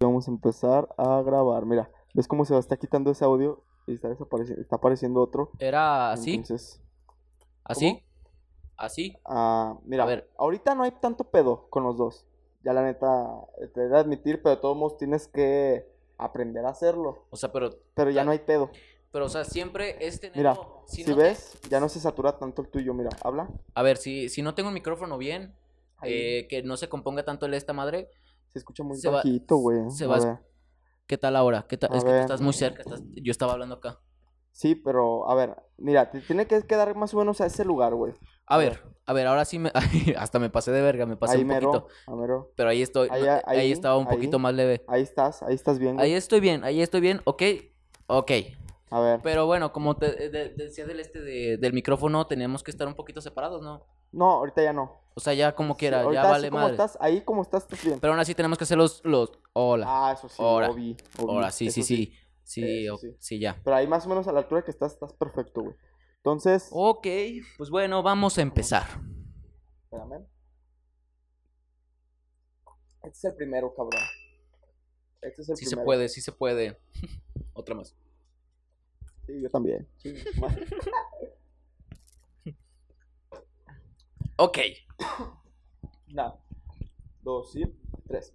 Vamos a empezar a grabar. Mira, ¿ves cómo se va está quitando ese audio y está desapareciendo, está apareciendo otro? ¿Era así? Entonces, ¿Así? ¿Así? ah, mira, A ver. ahorita no hay tanto pedo con los dos. Ya la neta, te de admitir, pero de todos modos tienes que aprender a hacerlo. O sea, pero, Pero ya no hay pedo. pero, o sea, siempre es tener... Mira, si si no te- ves, ya no se satura tanto el tuyo. Mira, habla. A ver, si, si no tengo el micrófono bien, eh, que no se componga tanto el esta madre, Se escucha muy se bajito, güey. se va. ¿qué tal ahora? ¿Qué tal? A Es que tú estás muy cerca, estás- yo estaba hablando acá. Sí, pero a ver, mira, te tiene que quedar más o menos a ese lugar, güey. A ver, a ver, ahora sí me... hasta me pasé de verga, me pasé Ahí un mero, poquito. a mero. Pero ahí estoy, Ahí, no, ahí, ahí estaba un poquito más leve. Ahí estás, ahí estás bien, güey. Ahí estoy bien, ahí estoy bien, ok, ok. A ver. Pero bueno, como te, de- de- decía del este de- del micrófono, teníamos que estar un poquito separados, ¿no? No, ahorita ya no. O sea, ya como quiera, Sí, ya vale como madre. estás, ahí como estás, estás bien. Pero aún así tenemos que hacer los, los, hola, Ah, eso sí, Ahora. obvi, obvi, ahora, sí, sí, sí, sí, o- sí. sí, ya. Pero ahí más o menos a la altura que estás, estás perfecto, güey. Entonces, Ok, pues bueno, vamos a empezar. espérame. Este es el primero, cabrón. Este es el Sí se primero. puede, sí se puede. Otra más. Sí, yo también. Sí, Ok, Una, dos, sí, tres.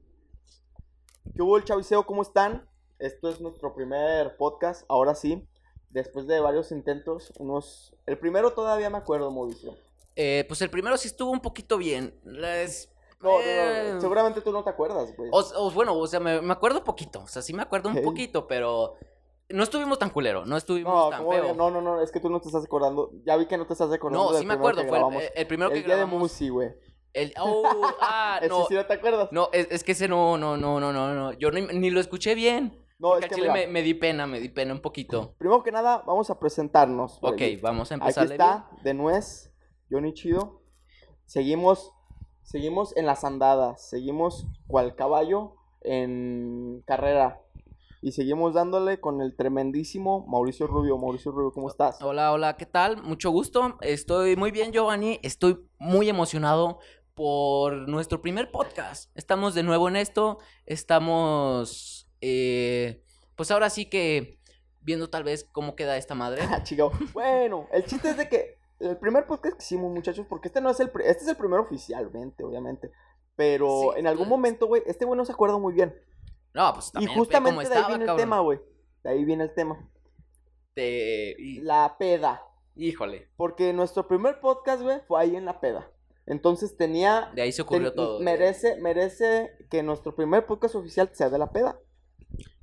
¿Qué hubo el chaviseo? ¿Cómo están? Esto es nuestro primer podcast, ahora sí. Después de varios intentos, unos... El primero todavía me acuerdo, Mauricio. eh, pues el primero sí estuvo un poquito bien. Es- No, no, eh, no, seguramente tú no te acuerdas, güey. O, o bueno, o sea, me, me acuerdo poquito. O sea, sí me acuerdo un poquito, pero no estuvimos tan culero, no estuvimos No, tan ¿cómo feo. no, no, no, es que tú no te estás acordando. Ya vi que no te estás acordando No, del sí me acuerdo, fue el, grabamos. el primero que El día de. Musi, güey. El, oh, ah, Ese no, sí no te acuerdas. no, es, es que ese no, no, no, no, no, no. Yo ni, ni lo escuché bien. No, es que mira, me, me di pena, me di pena un poquito. primero que nada, vamos a presentarnos. Ok, güey. vamos a Aquí empezar. está, de nuez, Johnny Chido. Seguimos, seguimos en las andadas, seguimos cual caballo en carrera. Y seguimos dándole con el tremendísimo Mauricio Rubio. Mauricio Rubio, ¿cómo estás? Hola, hola, ¿qué tal? Mucho gusto. Estoy muy bien, Giovanni. Estoy muy emocionado por nuestro primer podcast. Estamos de nuevo en esto. Estamos, eh, pues ahora sí que viendo tal vez cómo queda esta madre. Ah, chico. Bueno, el chiste es de que el primer podcast que hicimos, muchachos, porque este no es el, este es el primero oficialmente, obviamente. Pero Sí, en algún momento, güey, este güey no se acuerda muy bien. No, pues Y también ve justamente de ahí estaba, viene el tema, güey. De ahí viene el tema. De- y- La peda. Híjole, Porque nuestro primer podcast, güey, fue ahí en la peda. Entonces tenía. de ahí se ocurrió ten- todo. Merece, merece que nuestro primer podcast oficial sea de la peda.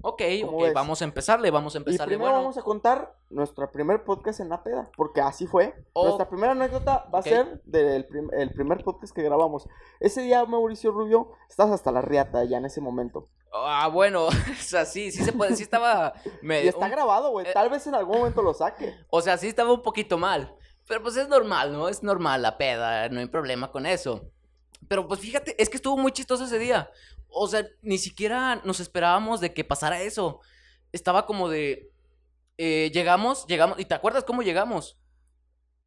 Ok, ¿Cómo ok, ves? vamos a empezarle, vamos a Y empezarle. primero Bueno, vamos a contar nuestro primer podcast en la peda. Porque así fue. Oh. Nuestra primera anécdota va a ser del prim- el primer podcast que grabamos. Ese día, Mauricio Rubio, estás hasta la riata ya en ese momento. ah, bueno, o sea, sí, sí se puede, sí estaba... me- Y está un- grabado, güey. eh. Tal vez en algún momento lo saque. O sea, sí estaba un poquito mal. Pero pues es normal, ¿no? Es normal la peda, no hay problema con eso. Pero pues fíjate, es que estuvo muy chistoso ese día. O sea, ni siquiera nos esperábamos de que pasara eso. Estaba como de... eh, llegamos, llegamos... ¿Y te acuerdas cómo llegamos?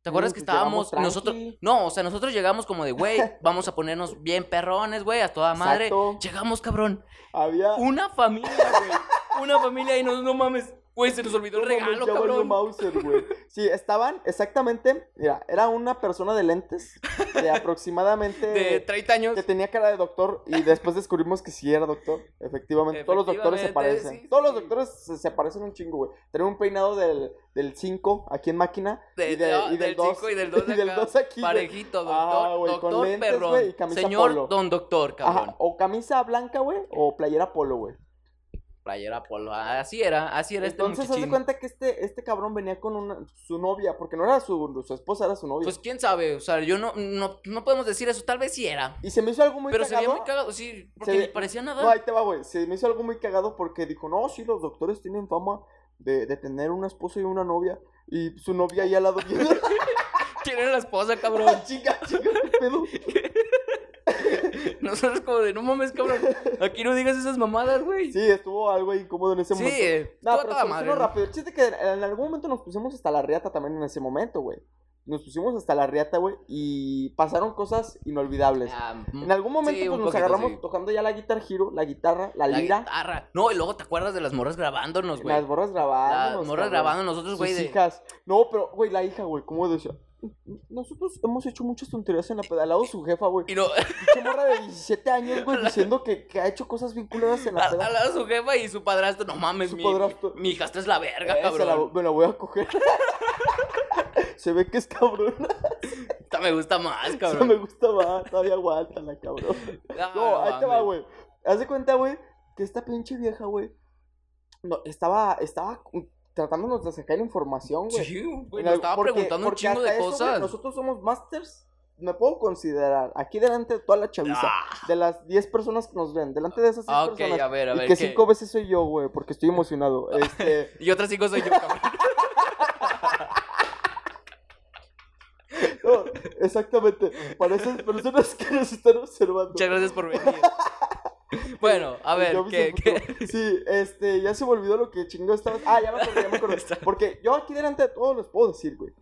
¿Te acuerdas Sí, que pues, estábamos nosotros... No, o sea, nosotros llegamos como de, güey, vamos a ponernos bien perrones, güey, a toda madre. Exacto. Llegamos, cabrón. Había. Una familia, güey. Una familia y no, no mames. Güey, se nos olvidó el regalo, cabrón. Mauser, güey. Sí, estaban exactamente. Mira, era una persona de lentes de aproximadamente. De 30 años. que tenía cara de doctor y después descubrimos que sí era doctor. Efectivamente, todos los doctores se parecen. sí, todos los doctores se, se parecen un chingo, güey. Tenía un peinado del, del 5 aquí en máquina De- y, de- no, y del del 2 cinco y del dos y del acá, 2 aquí. Parejito, doctor. Ah, güey, con doctor lentes, perrón. güey, y camisa Señor polo. don doctor, cabrón. Ajá, o camisa blanca, güey, o playera polo, güey. Playera polo. Así era, así era Entonces, este de muchachín. cuenta que este, este cabrón venía con una, su novia, porque no era su, su esposa, era su novia. Pues quién sabe, o sea, yo no, no, no podemos decir eso, tal vez sí era. y se me hizo algo muy pero se cagado. veía muy cagado, sí, porque Se- ni parecía nada. No, ahí te va, güey. Se me hizo algo muy cagado porque dijo, no, sí, los doctores tienen fama de, de tener una esposa y una novia. Y su novia ahí al lado. ¿Quién era la esposa, cabrón? chica, chica, qué pedo. Nosotros como de, no mames, cabrón. Aquí no digas esas mamadas, güey. Sí, estuvo algo incómodo en ese Sí, momento. eh, No, toda- pero toda madre, rápido. El chiste que en algún momento nos pusimos hasta la riata también en ese momento, güey. nos pusimos hasta la riata, güey, y pasaron cosas inolvidables. Ah, En algún momento, sí, pues nos poquito, agarramos sí. tocando ya la Guitar Hero, la guitarra, la, La lira, guitarra. No, y luego te acuerdas de las morras grabándonos, güey. las borras grabando. Las morras grabando nosotros, güey. Sus de- hijas. No, pero, güey, la hija, güey, ¿cómo decía? Nosotros hemos hecho muchas tonterías en la pedalado su jefa, güey. Y no, Pinche morra de 17 años, güey, diciendo que, que ha hecho cosas bien culeras en la al peda. al lado de su jefa y su padrastro, no mames, Su mi, padrastro. mi hijastra es la verga, Eh, la- cabrón. me la voy a coger. Se ve que es cabrona. Esta me gusta más, cabrón. me gusta más. Todavía aguanta la cabrón. Ah, No, ahí te va, güey. Haz de cuenta, güey, que esta pinche vieja, güey, no, estaba, estaba tratándonos de sacar información, güey. Sí, güey, nos estaba porque- preguntando un chingo de eso, cosas. nosotros somos masters, me puedo considerar, aquí delante de toda la chaviza, Ah, de las 10 personas que nos ven, delante de esas 10 ah, ok, personas. a ver, a y ver. que ¿qué? cinco veces soy yo, güey, porque estoy emocionado. Este, Y otras cinco soy yo, cabrón. no, exactamente, para esas personas que nos están observando. Muchas gracias por venir. Bueno, a ver, ¿qué, qué? Sí, este, ya se me olvidó lo que chingó estabas. Ah, ya me acordé, ya me acordé. Porque yo aquí delante de todos les puedo decir, güey.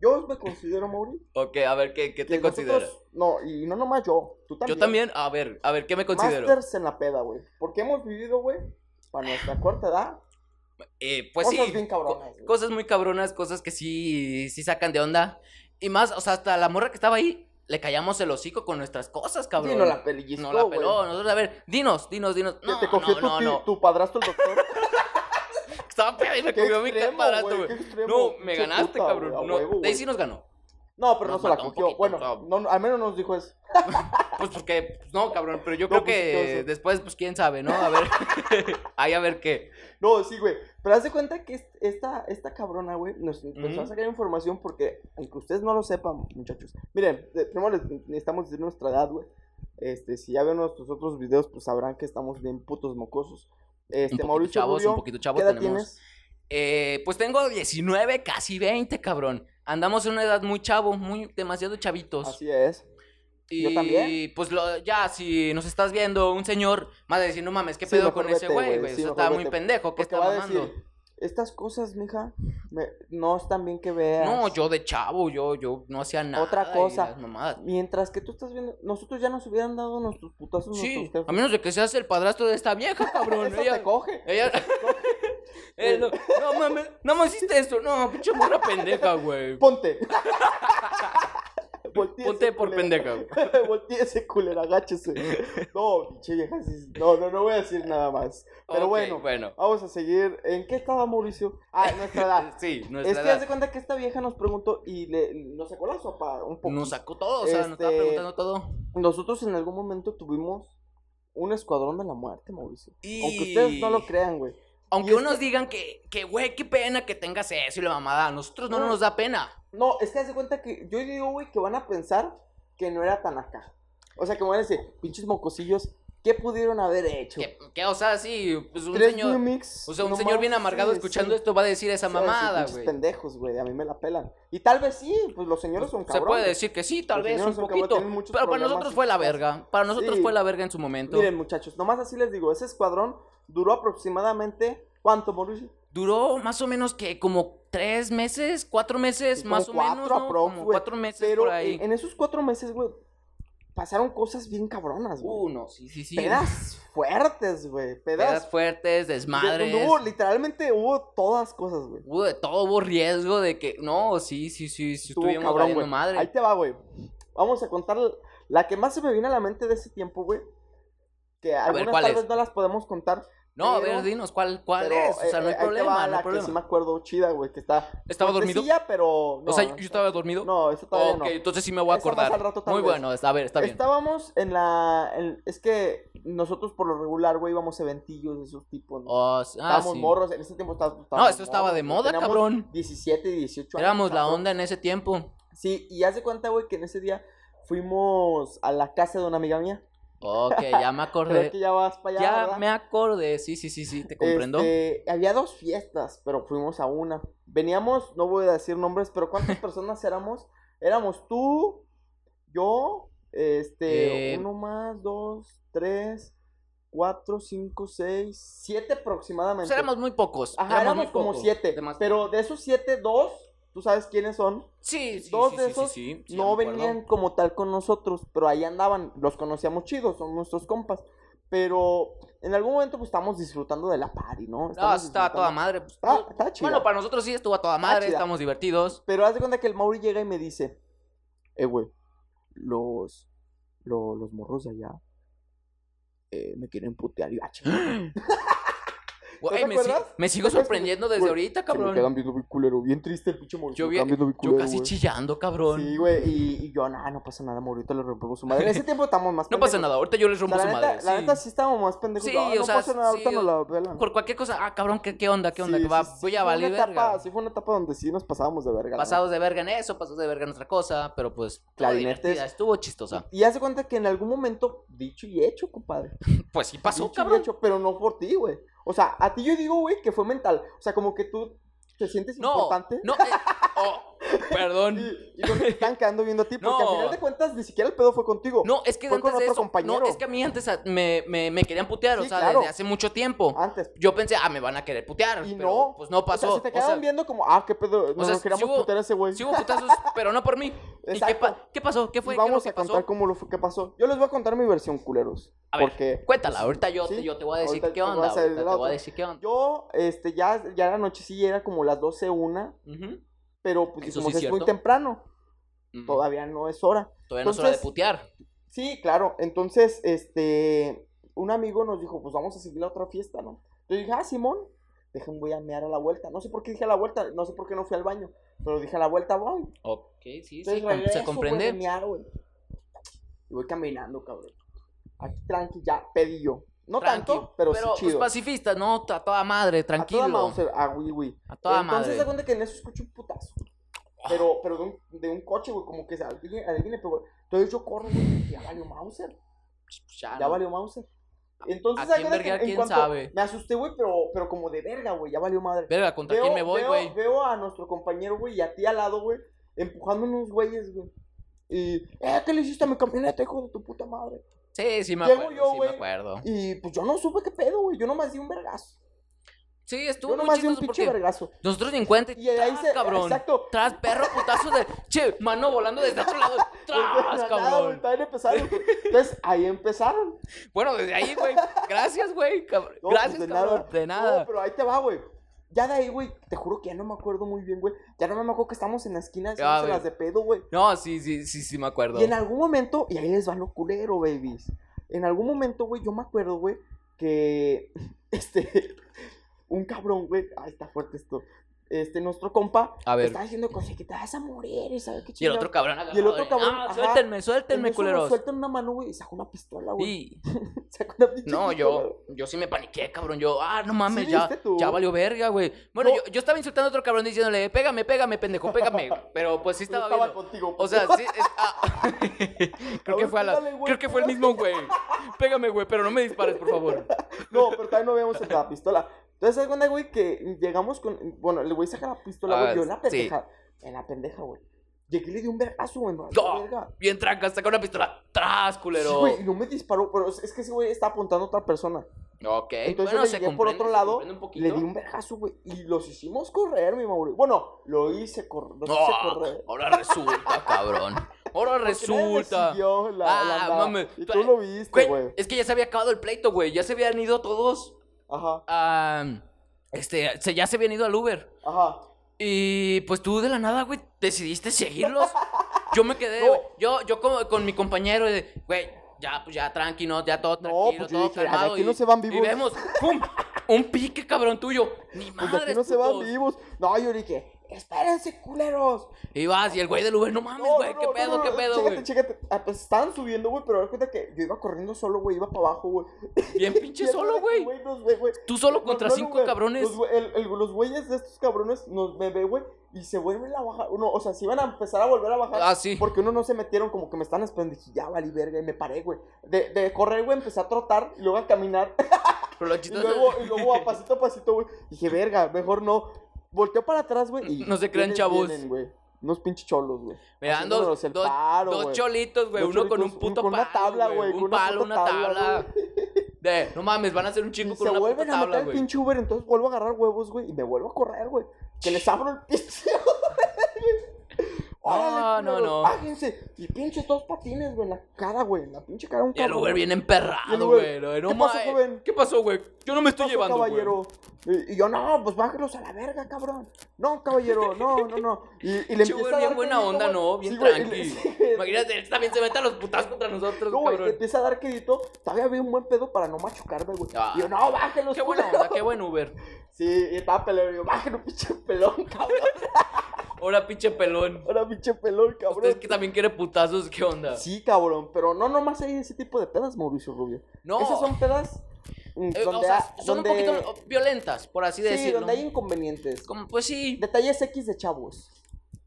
Yo me considero, Mauri. Ok, a ver, ¿qué, qué te consideras? nosotros- No, y no nomás yo. Tú también. Yo también, a ver, a ver, ¿qué me considero? Masters en la peda, güey. Porque hemos vivido, güey, para nuestra corta edad, Eh, pues cosas sí, bien cabronas. cosas muy cabronas, cosas que sí, sí sacan de onda. Y más, o sea, hasta la morra que estaba ahí, le callamos el hocico con nuestras cosas, cabrón. Sí, no la pelillizcó, No la peló. Nosotros, a ver, dinos, dinos, dinos. No, te cogió no, tu, no, no. tu padrastro el doctor. Estaba pedo y me cogió mi padrastro, güey, No, me ganaste, puta, cabrón. a No, de ahí sí nos ganó. No, pero no se la cogió. poquito, bueno, no, al menos nos dijo eso. Pues porque, pues, no, cabrón, pero yo No, creo pues, que después, pues quién sabe, ¿no? A ver, ahí a ver qué. No, sí, güey. Pero haz de cuenta que est- esta, esta cabrona, güey, nos empezó a sacar información porque, aunque ustedes no lo sepan, muchachos. Miren, primero les necesitamos decir nuestra edad, güey. Este, si ya ven nuestros otros videos, pues sabrán que estamos bien putos mocosos. Este, Un Mauricio chavos, Rubio, un poquito chavos ¿qué edad tenemos. tienes? Eh, pues tengo 19, casi 20, cabrón. Andamos en una edad muy chavo, muy demasiado chavitos. Así es. y yo también. pues lo, ya, si nos estás viendo un señor, más de decir, no mames, ¿qué Sí, pedo con ese vete, güey, güey, güey? sí, está muy pendejo, ¿qué Porque está mamando? decir, estas cosas, mija, me- no están bien que veas. No, yo de chavo, yo, yo no hacía nada. Otra cosa. Mientras que tú estás viendo, nosotros ya nos hubieran dado nuestros putazos Sí, nuestros a menos de que seas el padrastro de esta vieja, cabrón. Ella, te coge. ella, Eh, no, no mames, no me hiciste esto, no, pinche morra pendeja, güey. Ponte. Volteese, Ponte por pendeja, güey. Volteese, culera, agáchese. No, pinche vieja, No, no, no voy a decir nada más. Pero bueno, bueno. vamos a seguir. ¿En qué estaba Mauricio? Ah, nuestra edad. Sí, es nuestra que haz edad. de cuenta que esta vieja nos preguntó y le, nos sacó la sopa un poco. Nos sacó todo, o sea, nos estaba Este, preguntando todo. Nosotros en algún momento tuvimos un escuadrón de la muerte, Mauricio. Y... Aunque ustedes no lo crean, güey. Aunque unos que- digan que, que, güey, qué pena que tengas eso y la mamada. A nosotros no, No. nos da pena. No, es que haz de cuenta que yo digo, güey, que van a pensar que no era tan acá. O sea, que van a decir, pinches mocosillos, ¿qué pudieron haber hecho? Que, que, o sea, sí, pues un Tres señor. O sea, un nomás, señor bien amargado sí, escuchando sí. esto va a decir esa sí, mamada, güey. pendejos, güey, a mí me la pelan. Y tal vez sí, pues los señores son Se cabrones. puede decir que sí, tal Los vez un son poquito. Pero para nosotros fue la verga. Para nosotros Sí. fue la verga en su momento. Miren, muchachos, nomás así les digo, ese escuadrón duró aproximadamente, ¿cuánto, Mauricio? Duró más o menos que como tres meses, cuatro meses, más o menos, ¿no? como cuatro meses Pero por ahí. en, en esos cuatro meses, güey, pasaron cosas bien cabronas, güey. Uno, sí, sí, sí. Pedas fuertes, güey, pedas Pedas fuertes, desmadres. De- Hubo, literalmente hubo todas cosas, güey. Hubo de todo, hubo riesgo de que. No, sí, sí, sí, sí, Estuvo estuvimos cabrón, güey. madre. Ahí te va, güey. Vamos a contar la que más se me viene a la mente de ese tiempo, güey. Que algunas ¿cuál tal es? vez no las podemos contar. No, a ver, dinos, ¿cuál, cuál pero, es? O sea, eh, no hay eh, problema, va no la hay que sí me problema. acuerdo chida, güey, que está... ¿Estaba dormido? pero... no, o sea, yo estaba dormido. No, eso todavía ok, no. entonces sí me voy a Esa acordar. al rato Muy vez. bueno, está, a ver, está bien. Estábamos en la... en- es que nosotros por lo regular, güey, íbamos a eventillos de esos tipos, ¿no? Oh, ah, estábamos sí. morros, en ese tiempo estábamos... No, esto estaba de moda, cabrón. 17 y 18 años. Éramos la onda en ese tiempo. Sí, y haz de cuenta, güey, que en ese día fuimos a la casa de una amiga mía. Ok, ya me Creo acordé. que ya vas para allá, Ya ¿verdad? me acordé, sí, sí, sí, sí, te comprendo. Este, había dos fiestas, pero fuimos a una. Veníamos, no voy a decir nombres, pero ¿cuántas personas éramos? Éramos tú, yo, este, Eh, uno más, dos, tres, cuatro, cinco, seis, siete aproximadamente. Pues éramos muy pocos. Ajá, éramos muy como pocos. siete. Pero de esos siete, dos tú sabes quiénes son. Sí, sí, Dos sí, de sí, esos sí, no venían como tal con nosotros, pero ahí andaban, los conocíamos chidos, son nuestros compas. Pero en algún momento pues estamos disfrutando de la party, ¿no? No, Estamos estaba a toda madre. pues, Está- no- está chida. Bueno, para nosotros sí estuvo a toda madre, estamos divertidos. Pero haz de cuenta que el Mauri llega y me dice, eh, güey, los, lo- los morros de allá eh, me quieren putear. Y, ah, Güey, me, si- acuerdas? me sigo sorprendiendo desde ahorita, se me cabrón. quedan viendo bien culero, bien triste el pinche Mauri. Yo, vi- bien yo culero, casi chillando, cabrón. Sí, güey, y, y yo, nah, no pasa nada, Maurito le rompemos su madre. En ese tiempo estamos más no pasa pendejos. nada, ahorita yo les rompo su la, neta, madre. la neta sí estábamos más pendejos. Sí, no, no o sea, pasa nada, ahorita nos la pelan. Por cualquier cosa, ah, cabrón, ¿qué, qué onda? ¿Qué onda? Sí, que va, voy a valer etapa. Sí fue una etapa donde sí nos pasábamos de verga. Pasados de verga en eso, pasados de verga en otra cosa, pero pues divertida, estuvo chistosa. Y hace cuenta que en algún momento, dicho y hecho, compadre. Pues sí pasó, Dicho y cabrón. hecho, pero no por ti, güey. O sea, a ti yo digo, güey, que fue mental. O sea, como que tú te sientes No, importante. no, eh, oh, perdón. Y, y no te están quedando viendo a ti, porque No. al final de cuentas ni siquiera el pedo fue contigo. No, es que Fue antes con de otro eso, compañero. no, es que a mí antes me, me, me querían putear, o sea, claro. desde hace mucho tiempo. Antes. Yo pensé, ah, me van a querer putear, Y pero no. pues no pasó. O sea, se te O quedaban sea, viendo como, ah, qué pedo. Nos sea, nos queríamos hubo- putear a ese güey. sí hubo putazos, pero no por mí. ¿Y qué, pa- qué pasó? ¿Qué fue? Y ¿Qué es lo vamos a contar cómo lo fue, qué pasó. Yo les voy a contar mi versión, culeros. A ver, porque Cuéntala, ahorita yo, ¿sí? te, yo te voy a decir qué onda. te voy a decir qué onda. yo, este, ya, ya la noche sí era como las 12, una, pero pues Eso como sí es muy temprano, todavía no es hora. Todavía no es hora de entonces- putear. Sí, claro. Entonces, este, un amigo nos dijo, pues vamos a seguir la otra fiesta, ¿no? Yo dije, ah, Simón, dejen, voy a mear a la vuelta. No sé por qué dije a la vuelta, no sé por qué no fui al baño, pero dije a la vuelta, voy. Ok, sí, sí, Entonces regreso, se comprende. mear. Y voy caminando, cabrón. Aquí tranqui, ya, pedí yo. No Tranqui, tanto, pero, sí pues chido. pacifista, no, a toda madre, tranquilo. A toda Mauser, a Wii Wii. A toda Entonces madre. se cuenta que en eso escucho un putazo. Pero, pero de un, de un coche, güey, como que se alguien, alguien le pegó. Entonces yo corro, güey, y ya valió Mauser. Ya, Ya no. valió Mauser. Entonces, ¿A quién verga, en quién cuanto- sabe? Me asusté, güey, pero, pero como de verga, güey, ya valió madre. Verga, ¿contra quién me voy, veo, güey? veo a nuestro compañero, güey, y a ti al lado, güey, empujando unos güeyes, güey. Y, eh, ¿qué le hiciste a mi camioneta, hijo de tu puta madre? Sí, sí me acuerdo, yo, sí güey. me acuerdo. Y pues yo no supe qué pedo, güey, yo nomás di un vergazo. Sí, estuvo Yo muy di un pinche vergazo. nosotros en cuenta Y de ahí tras, se, cabrón. exacto. Tras, perro, putazo de... Che, mano volando desde otro lado. De Tras, nada, güey, cabrón. no empezaron. Entonces, ahí empezaron. Bueno, desde ahí, güey. Gracias, güey. No, pues, Gracias, de cabrón. nada. De nada. No, pero ahí te va, güey. Ya de ahí, güey, te juro que ya no me acuerdo muy bien, güey. Ya no me acuerdo que estamos en la esquina haciéndose güey. las de pedo, güey. No, sí, sí, sí, sí me acuerdo. Y en algún momento, y ahí les va lo culero, babies. En algún momento, güey, yo me acuerdo, güey, que este, un cabrón, güey, ay, está fuerte esto. Este, nuestro compa, A ver. estaba diciendo cosas que te vas a morir y sabe qué Y el otro cabrón agarrado Y el otro cabrón, Ah, suéltenme, En suéltenme, culeros. Suelta una mano, güey, y saca una pistola, güey. Y... Saca una pinche No, pistola, yo, yo sí me paniqué, cabrón. Yo, ah, no mames, ¿Sí ya, ya valió verga, güey. Bueno, No. yo, yo estaba insultando a otro cabrón diciéndole, pégame, pégame, pendejo, pégame. Pero pues sí Yo estaba, estaba viendo. contigo. O sea, sí, es- ah. creo que fue a la, creo que fue el mismo güey. Pégame, güey, pero no me dispares, por favor. No, pero también no veíamos la pistola. Entonces, ¿se da cuenta, güey, que llegamos con. Bueno, el güey saca la pistola, güey. Ah, yo en la sí. pendeja. En la pendeja, güey. Llegué y le di un vergazo, güey. No, verga. bien tranca, saca una pistola. Tras, Sí, culero. güey, y no me disparó, pero es que ese güey está apontando a otra persona. ok, Entonces bueno, yo le se llegué por otro lado, le di un vergazo, güey. Y los hicimos correr, mi Mauri. Bueno, lo hice, cor los hice No, correr. ahora resulta, cabrón. Ahora resulta. la- Ah, la andada. mames. Y Tú- tú lo viste, Güey, güey. es que ya se había acabado el pleito, güey. Ya se habían ido todos. Ajá, este, se, ya se habían ido al Uber. ajá. Y pues tú de la nada, güey, decidiste seguirlos. Yo me quedé, No. güey. Yo, yo como con mi compañero, de, güey, ya, pues ya tranquilo, ya todo No, tranquilo, pues yo todo dije, calmado. aquí y, no se van y vivos. vemos, ¡pum! Un pique, cabrón tuyo. Ni Pues madre. aquí no se van vivos. No, yo dije, espérense, culeros. Y vas, y el güey del Uber, no mames, güey, no, qué pedo, no, qué pedo, chécate, güey. chécate. Ah, pues estaban subiendo, güey, pero cuenta que yo iba corriendo solo, güey, iba para abajo, güey. Bien pinche solo, güey. Tú solo contra cinco cabrones. Los, güey- el- el- los güeyes de estos cabrones nos me ve, güey, y se vuelven a bajar. Uno, o sea, se iban a empezar a volver a bajar. Ah, sí. Porque uno no se metieron, como que me están esperando. Dije, ya valí verga, y me paré, güey. De, de correr, güey, empecé a trotar y luego a caminar. Pero lo y, luego, y luego a pasito a pasito, güey. Dije, verga, mejor no. Volteo para atrás, güey. No se crean, ¿quiénes chavos. vienen, güey? Unos pinches cholos, güey. Me dan dos, el dos, paro, dos güey. cholitos, güey. Uno con un puto con una palo, tabla, güey, Un con una palo, una tabla, tabla. De, no mames, van a hacer un chingo se con una puta vuelven a meter tabla, el güey. pinche Uber, entonces vuelvo a agarrar huevos, güey, y me vuelvo a correr, güey. Que les abro el pinche. ¡Órale, no, culeros, no. Bájense. Y pinches dos patines, güey, en la cara, güey. En la pinche cara un Y el cabrón. Uber bien el emperrado, güey. No ¿qué pasó, joven? ¿Qué pasó, güey? Yo no me estoy pasó, llevando, güey. Y, y yo, no, pues bájelos a la verga, cabrón. No, caballero, no, no, no. Y, y le Che, empieza güey, a bien dar buena onda, güey. ¿no? Bien Sí, güey, y tranqui. le- sí, güey. Imagínate, él también se mete a los putazos contra nosotros, No, güey, le cabrón. empieza a dar crédito. Todavía había un buen pedo para no machucarme, güey. Ah. Y yo, no, bájelos, Qué buena culero". onda, qué buen Uber. Sí, y estaba pelón. Y yo, bájelo, pinche pelón, cabrón. Ahora, pinche pelón. Ahora, pinche pelón, cabrón. Ustedes que también quiere putazos, ¿qué onda? Sí, cabrón, pero no nomás hay ese tipo de pedas, Mauricio Rubio. No. Esas son pedas donde, o sea, ha- son donde- un poquito violentas, por así sí, decirlo. donde hay inconvenientes. Como, pues sí, Detalles X de chavos.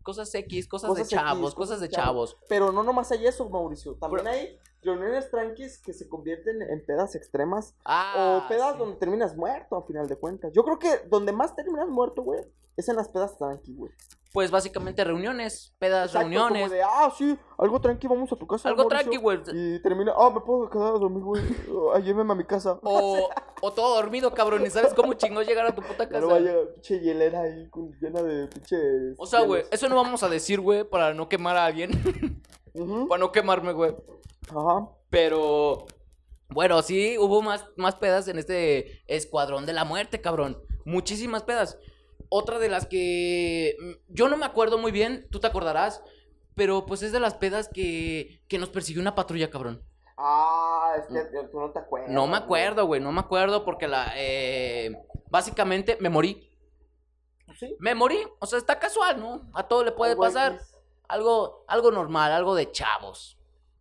cosas X, cosas, Cosas de chavos, X, cosas de chavos. Pero no nomás hay eso, Mauricio. También Pero- hay reuniones tranquis que se convierten en pedas extremas. Ah, o pedas sí. donde terminas muerto, a final de cuentas. Yo creo que donde más terminas muerto, güey, es en las pedas tranqui, güey. Pues básicamente reuniones, pedas, Exacto, reuniones. Como de, ah, sí, algo tranqui, vamos a tu casa. Algo Mauricio". tranqui, güey. Y termina, ah, me puedo quedar a dormir, güey. Lléveme a mi casa. O, o todo dormido, cabrón. ¿Y sabes cómo chingó llegar a tu puta casa? no vaya pinche hielera ahí con- llena de pinches. O sea, güey, eso no vamos a decir, güey, para no quemar a alguien. Para no quemarme, güey. Ajá. Pero. Bueno, sí, hubo más, más pedas en este escuadrón de la muerte, cabrón. Muchísimas pedas. Otra de las que. mm, Yo no me acuerdo muy bien, tú te acordarás. Pero pues es de las pedas que, que nos persiguió una patrulla, cabrón. Ah, es que tú no te acuerdas. No me acuerdo, güey, no me acuerdo porque la. eh, básicamente me morí. ¿Sí? Me morí. O sea, está casual, ¿no? A todo le puede Algo pasar. X. Algo, algo normal, algo de chavos.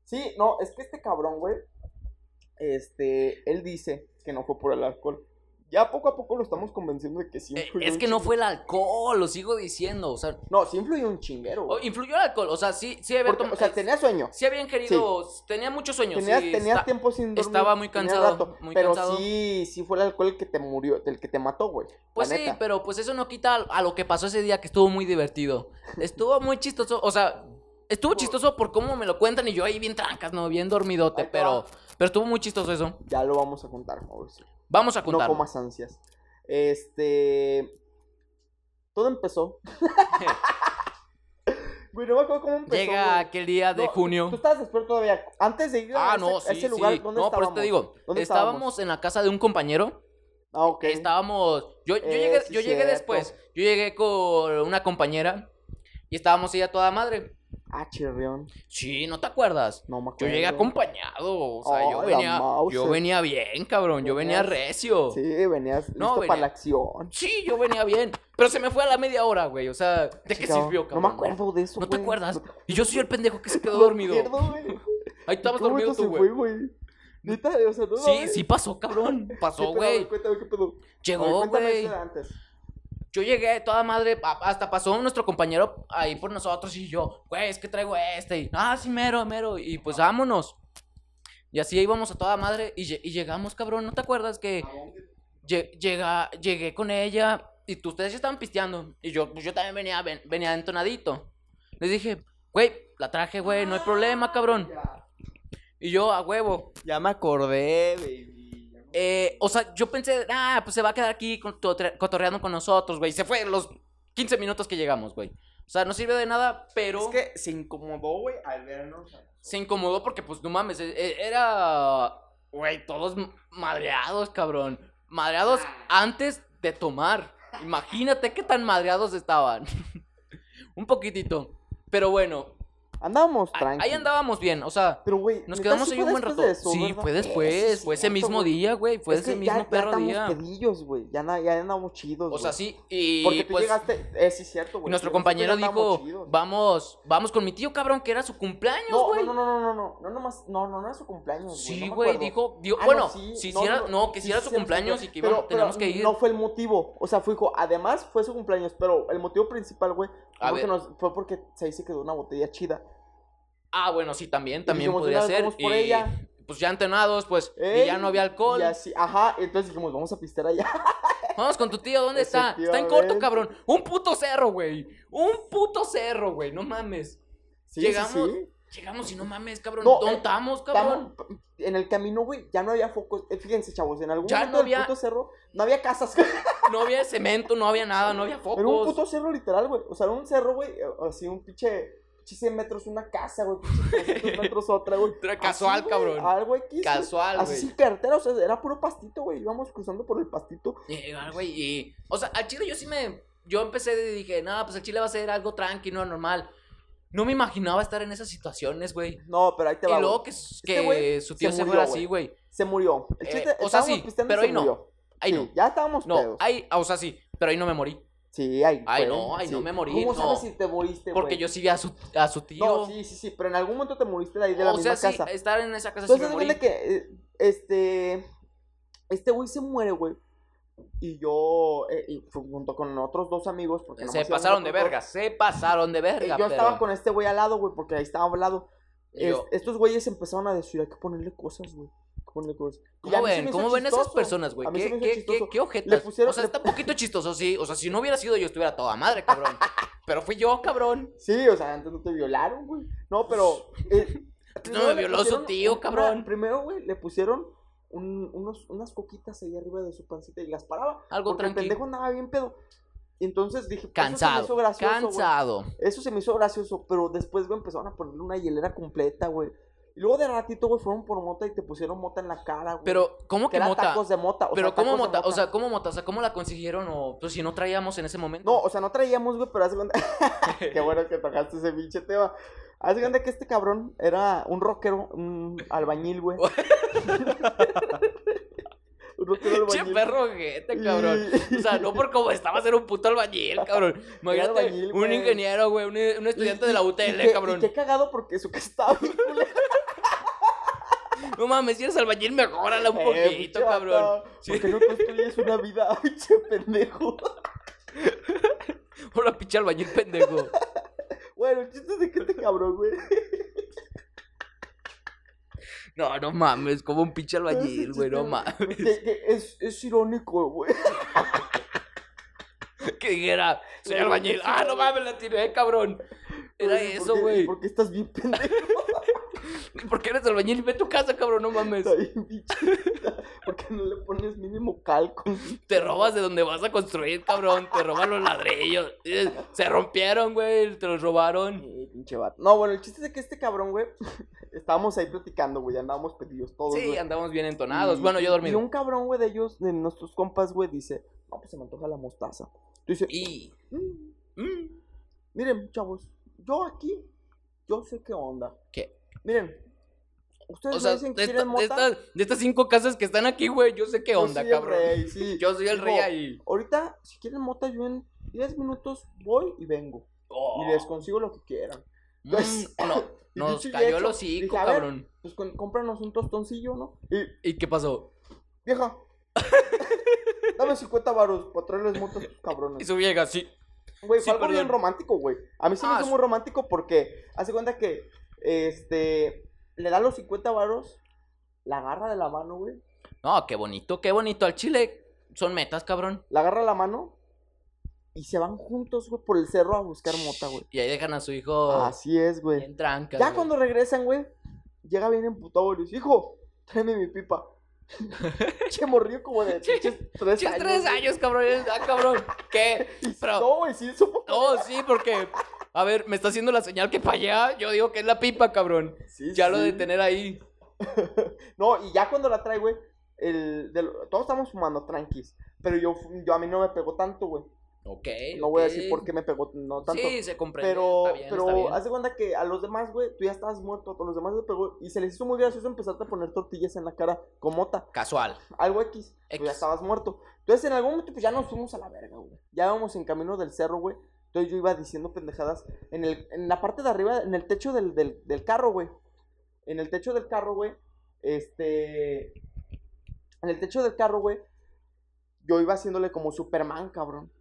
Sí, no, es que este cabrón, güey. Este, él dice que no fue por el alcohol. Ya poco a poco lo estamos convenciendo de que sí Eh, influyó es un que no fue el alcohol, lo sigo diciendo. O sea, No, sí influyó un chinguero. güey. influyó el alcohol. O sea, sí, sí había Porque, o sea, eh, tenía sueño. sí había ingerido. Tenía muchos sueños. Tenías, sí, tenías está- tiempo sin dormir. estaba muy cansado, muy pero cansado. sí, sí fue el alcohol el que te murió, el que te mató, güey. Pues sí, neta. pero pues eso no quita a lo que pasó ese día, que estuvo muy divertido. Estuvo muy chistoso. O sea, estuvo chistoso por cómo me lo cuentan y yo ahí bien trancas, ¿no? Bien dormidote. Pero, pero estuvo muy chistoso eso. Ya lo vamos a contar, Mauricio. Vamos a No contar. comas ansias. Este. Todo empezó. Güey, no me acuerdo cómo empezó. Llega güey. aquel día de No, junio. Tú estabas despierto todavía. Antes de ir a Ah, ese, no, sí, ese lugar, sí. ¿dónde No, por estábamos? eso te digo. ¿Dónde Estábamos en la casa de un compañero. Ah, ok. Estábamos. Yo, yo Eh, llegué, sí, yo llegué cierto. después. Yo llegué con una compañera. Y estábamos ella toda madre. Ah, chirrión. Sí, ¿no te acuerdas? No me Yo acuerdo. llegué acompañado. O sea, Oh, yo la venía. Yo venía bien, cabrón. Yo venía recio. Sí, venías No, listo venía- para la acción. Sí, yo venía bien. Pero se me fue a la media hora, güey. O sea, ¿de qué sirvió, cabrón? No me acuerdo de eso, ¿No te acuerdas? No- Y yo soy el pendejo que se quedó no me dormido. acuerdo, güey. Ahí estabas ¿Cómo dormido tú, güey. Neta, o sea, no Sí, sí pasó, cabrón. ¿Qué Pasó, güey. Cuéntame, ¿qué pedo? Llegó, güey. antes. Yo llegué toda madre, hasta pasó nuestro compañero ahí por nosotros y yo, güey, es que traigo este. Y, ah, sí, mero, mero. Y pues vámonos. Y así íbamos a toda madre y, lle- y llegamos, cabrón. ¿No te acuerdas que lle- llega, llegué con ella y tú, ustedes ya estaban pisteando? Y yo, pues yo también venía, ven- venía entonadito. Les dije, güey, la traje, güey, no hay problema, cabrón. Y yo, a huevo. Ya me acordé, baby. Eh, o sea, yo pensé, ah, pues se va a quedar aquí cotorreando con nosotros, güey. Se fue los 15 minutos que llegamos, güey. O sea, no sirve de nada, pero Es que se incomodó, güey, al vernos. se incomodó porque, pues, no mames, e- e- era, güey, todos madreados, cabrón. Madreados antes de tomar. Imagínate qué tan madreados estaban. Un poquitito. Pero bueno, Andábamos tranquilos. ahí andábamos bien, o sea... Pero, güey, Nos ¿neta quedamos ahí un buen rato. de eso, sí, verdad? fue después, fue ese cierto, mismo día, güey, fue Es ese que mismo ya, ya perro estamos día. pedillos, güey. Ya, ya andamos chidos, O sea, sí, y Porque tú pues llegaste... Eh, sí, cierto, güey. nuestro compañero ya andábamos dijo, chidos. vamos, vamos con mi tío, cabrón, que era su cumpleaños, güey. no, no, no, no, no, no, no, nomás, no, no, no era su cumpleaños, güey. Sí, güey, dijo, dijo- Ah, bueno, si no, hiciera, no, que si era su cumpleaños y que teníamos que ir. No fue el motivo, o sea, fue, además fue su cumpleaños, pero el motivo principal, güey, fue, porque se se quedó una botella chida. Ah, bueno, sí, también, también dijimos, podría "Una vez ser. por y ella". pues ya entenados, pues, y ya no había alcohol. Y así, ajá, entonces dijimos, vamos a pistear allá. Vamos con tu tío, ¿dónde está? Está en corto, cabrón. Un puto cerro, güey. Un puto cerro, güey, no mames. Sí, Llegamos, sí, sí. llegamos y no mames, cabrón. No, ¿Dónde eh, estamos, cabrón? En el camino, güey, ya no había focos. Eh, fíjense, chavos, en algún Ya momento no del había- puto cerro no había casas. No había cemento, no había nada, no había Era un focos. puto cerro literal, güey. O sea, era un cerro, güey, eh, así un pinche 100 metros una casa, güey. Pinche 300 metros otra, güey. Pero casual, Así, cabrón. Algo X. güey. Casual, Así sin carretera, o sea, era puro pastito, güey. Íbamos cruzando por el pastito. Ah, güey, y. O sea, al chile yo sí me. Yo empecé y dije, no, pues el chile va a ser algo tranquilo, normal. No me imaginaba estar en esas situaciones, güey. No, pero ahí te va. Y luego que, que Este su tío se se, murió, fuera así, güey. Se murió. El Eh, chiste, o sea, sí, pero se ahí no. Ahí Sí, no. Ya estábamos No, pedos. ahí, o sea, sí, pero ahí no me morí. Sí, ahí. Ay, no, ay, no me morí, ¿Cómo no. sabes si te moriste, Porque güey? yo sí vi a su, a su tío. No, sí, sí, sí, pero en algún momento te moriste de ahí de la o misma sea, sí, casa. estar en esa casa sí me Entonces, morí. que eh, este este güey se muere, güey. Y yo eh, y junto con otros dos amigos porque Se pasaron de verga, se pasaron de verga. yo pero- estaba con este güey al lado, güey, porque ahí estaba al lado. y Es- yo, estos güeyes empezaron a decir, hay que ponerle cosas, güey. A ¿Cómo ven? ¿Cómo ven esas personas, güey? ¿Qué, qué, qué, chistoso. qué ojetas? pusieron- o sea, le- está un poquito chistoso, sí. O sea, si no hubiera sido yo, estuviera toda madre, cabrón. Pero fui yo, cabrón. Sí, o sea, antes no te violaron, güey. No, pero. eh, primero me violó su tío, cabrón. primero, güey, le pusieron un- unos, unas coquitas ahí arriba de su pancita y las paraba. Algo porque el tranquilo. pendejo andaba bien pedo. Y entonces dije, pues, Cansado. Eso se me hizo gracioso, cansado. Eso se me hizo gracioso, pero después, güey, empezaron a ponerle una hielera completa, güey. Y luego de ratito, güey, fueron por mota y te pusieron mota en la cara, güey. Pero, ¿cómo que que mota? tacos de mota. O Pero, sea, ¿cómo mota? O sea, ¿cómo mota? O sea, ¿cómo la consiguieron? O, pues, si no traíamos en ese momento. No, o sea, no traíamos, güey, pero hace cuenta. Qué bueno que tocaste ese pinche tema. Hace cuenta que este cabrón era un rockero, un albañil, güey. un rockero Che albañil. perro ojete, cabrón. O sea, no por cómo estabas, era un puto albañil, cabrón. Imagínate, albañil, un güey. ingeniero, güey, un, un estudiante Y- de la y- y UTL, qué- cabrón. Y qué cagado porque su casa estaba bien culera. No mames, si eres albañil, mejórala un Eh, poquito, cabrón. vato, Sí. ¿Por qué no construyes una vida, pinche pendejo? Hola, pinche albañil pendejo. Bueno, el chiste es de que este cabrón, güey. No, no mames, como un pinche albañil, güey, no mames. Es, es irónico, güey. Que dijera, soy albañil. Ah, no mames, la tiré, cabrón. Era ¿Por eso, güey. ¿Por qué estás bien pendejo? ¿Por qué eres albañil? Ve a tu casa, cabrón, no mames. Está bien. ¿Por qué no le pones mínimo calco? Te robas de donde vas a construir, cabrón. Te roban los ladrillos. Eh, Se rompieron, güey. Te los robaron. Eh, pinche vato. No, bueno, el chiste es que este cabrón, güey, estábamos ahí platicando, güey, andábamos pedidos todos, Sí, güey. andamos bien entonados. Y- Bueno, yo Y dormido. un cabrón, güey, de ellos, de nuestros compas, güey, dice, no, pues se me antoja la mostaza. Tú dices, Y. "Mm, mm, miren, chavos, yo aquí, yo sé qué onda. ¿Qué? Miren, ustedes O sea, dicen que de, esta- de mota. estas, de estas cinco casas que están aquí, güey, yo sé qué yo onda, el cabrón. rey, sí. Yo soy el rey ahí. Ahorita, si quieren mota, yo en 10 minutos voy y vengo. Oh. Y les consigo lo que quieran. Mm, Pues, no, nos cayó el hocico, ver, cabrón. Pues con- cómpranos un tostoncillo, ¿no? Y, ¿Y qué pasó? vieja, dame 50 varos para traerles motos estos cabrones. Y su vieja, sí. Güey, Sí, fue algo bien romántico, güey. A mí se me Ah, hizo sí. muy romántico porque hace cuenta que, este, le da los 50 varos, la agarra de la mano, güey. No, qué bonito, qué bonito. Al chile son metas, cabrón. La agarra la mano y se van juntos, güey, por el cerro a buscar mota, güey. Y ahí dejan a su hijo Así es, güey. en trancas. Ya güey. cuando regresan, güey, llega bien emputado y le dice, hijo, tráeme mi pipa. che morrió como de Che, tres años. tres años, cabrón. Ah, cabrón. ¿Qué? Pero- No, güey, sí, supo. No, sí, porque. A ver, me está haciendo la señal que para allá. Yo digo que es la pipa, cabrón. Sí, Ya lo de tener ahí. No, y ya cuando la trae, güey, el, de lo- todos estamos fumando tranquis. Pero yo, yo a mí no me pegó tanto, güey. Ok. No voy a decir por qué me pegó no tanto. Sí, se comprende. Pero, está bien, está pero bien. haz de cuenta que a los demás, güey, tú ya estabas muerto, a los demás le pegó. Y se les hizo muy gracioso empezarte a poner tortillas en la cara con mota. Casual. Algo X. Tú ya estabas muerto. Entonces en algún momento pues ya nos fuimos a la verga, güey. Ya íbamos en camino del cerro, güey. Entonces yo iba diciendo pendejadas en, el, en la parte de arriba, en el techo del, del, del carro, güey. En el techo del carro, güey. Este... En el techo del carro, güey. Yo iba haciéndole como Superman, cabrón.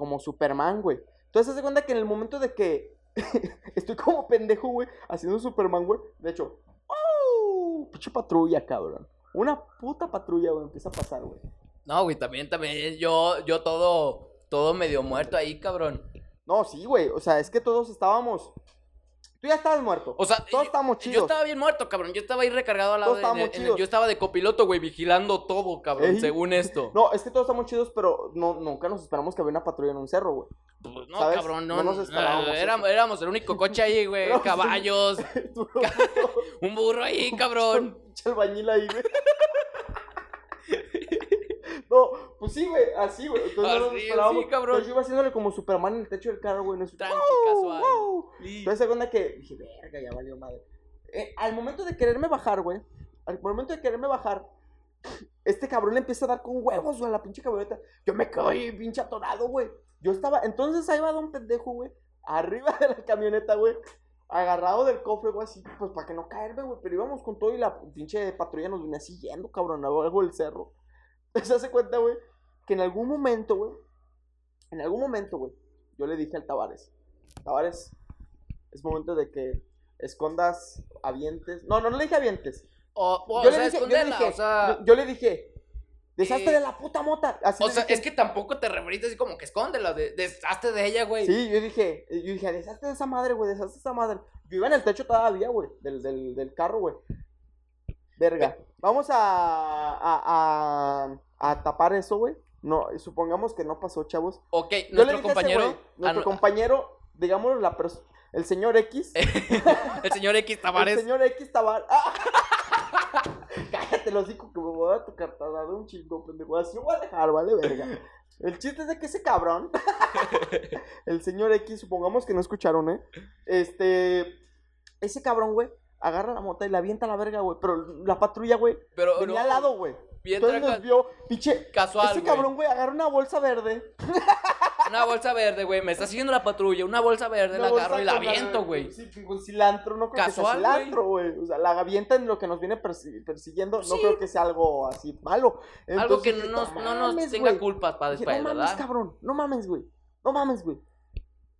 Como Superman, güey. Entonces, se cuenta que en el momento de que estoy como pendejo, güey, haciendo Superman, güey. De hecho, ¡oh! Pinche patrulla, cabrón. Una puta patrulla, güey, empieza a pasar, güey. No, güey, también, también. Yo, yo todo, todo medio muerto ahí, cabrón. No, sí, güey. O sea, es que todos estábamos. Tú ya estabas muerto. O sea, todos yo- estábamos Yo chidos. estaba bien muerto, cabrón. Yo estaba ahí recargado al lado Todos de, en el-. Yo estaba de copiloto, güey, vigilando todo, cabrón, Ey. según esto. No, es que todos estamos chidos, pero no, nunca nos esperamos que había una patrulla en un cerro, güey. Pues no, ¿Sabes? cabrón, no. No nos no, esperábamos éramos, éramos el único coche ahí, güey. Caballos, un burro ahí, cabrón. Pinche albañil ahí, güey. No, pues sí, güey, así, güey. Entonces no nos Así, esperábamos. así, cabrón. Entonces yo iba haciéndole como Superman en el techo del carro, güey. No Tranqui, ¡wow, casual. wow! Entonces, segunda que dije, verga, ya valió madre. Eh, al momento de quererme bajar, güey, al momento de quererme bajar, este cabrón le empieza a dar con huevos, güey, a la pinche camioneta. Yo me quedo ahí, pinche atorado, güey. Yo estaba, entonces ahí va don pendejo, güey, arriba de la camioneta, güey, agarrado del cofre, güey, así, pues para que no caerme, güey. Pero íbamos con todo y la pinche patrulla nos venía siguiendo, cabrón, a lo largo del cerro. Se hace cuenta, güey, que en algún momento, güey, en algún momento, güey, yo le dije al Tavares, Tavares, es momento de que escondas, avientes. No, no, no le dije avientes. O, o, yo, o sea, le dije, yo le dije, o sea. yo, yo le dije, deshazte eh, de la puta mota. Así O sea, dije. es que tampoco te referiste así como que escóndela, de, deshazte de ella, güey. Sí, yo dije, yo dije, deshazte de esa madre, güey, deshazte de esa madre. Yo iba en el techo todavía, güey, del, del, del carro, güey. Verga. Vamos a, a, a, a tapar eso, güey. No, supongamos que no pasó, chavos. Ok, Yo le nuestro dije a ese compañero. nuestro ah, compañero, digamos, la el señor X. el señor X El Tavares. señor X Tabar. ¡Ah! Cállate, los digo que me voy a tocar de un chingo, pendejo. Así lo voy a dejar, vale, verga. El chiste es de que ese cabrón, el señor X, supongamos que no escucharon, ¿eh? Este, ese cabrón, güey, agarra la mota y la avienta a la verga, güey. Pero la patrulla, güey, Pero venía no, al lado, güey. Entonces nos vio, pinche. casual, Ese güey. cabrón, güey, agarra una bolsa verde. Una bolsa verde, güey. Me está siguiendo la patrulla. Una bolsa verde una la bolsa agarro y la aviento, güey. Sí, con cilantro, no creo Casual, que sea cilantro, güey. O sea, la avienta en lo que nos viene persi- persiguiendo. No creo que sea algo así malo. Algo que no nos, dije, no nos mames, tenga güey". culpas para después, no mames, ¿verdad? cabrón. No mames, güey. No mames, güey.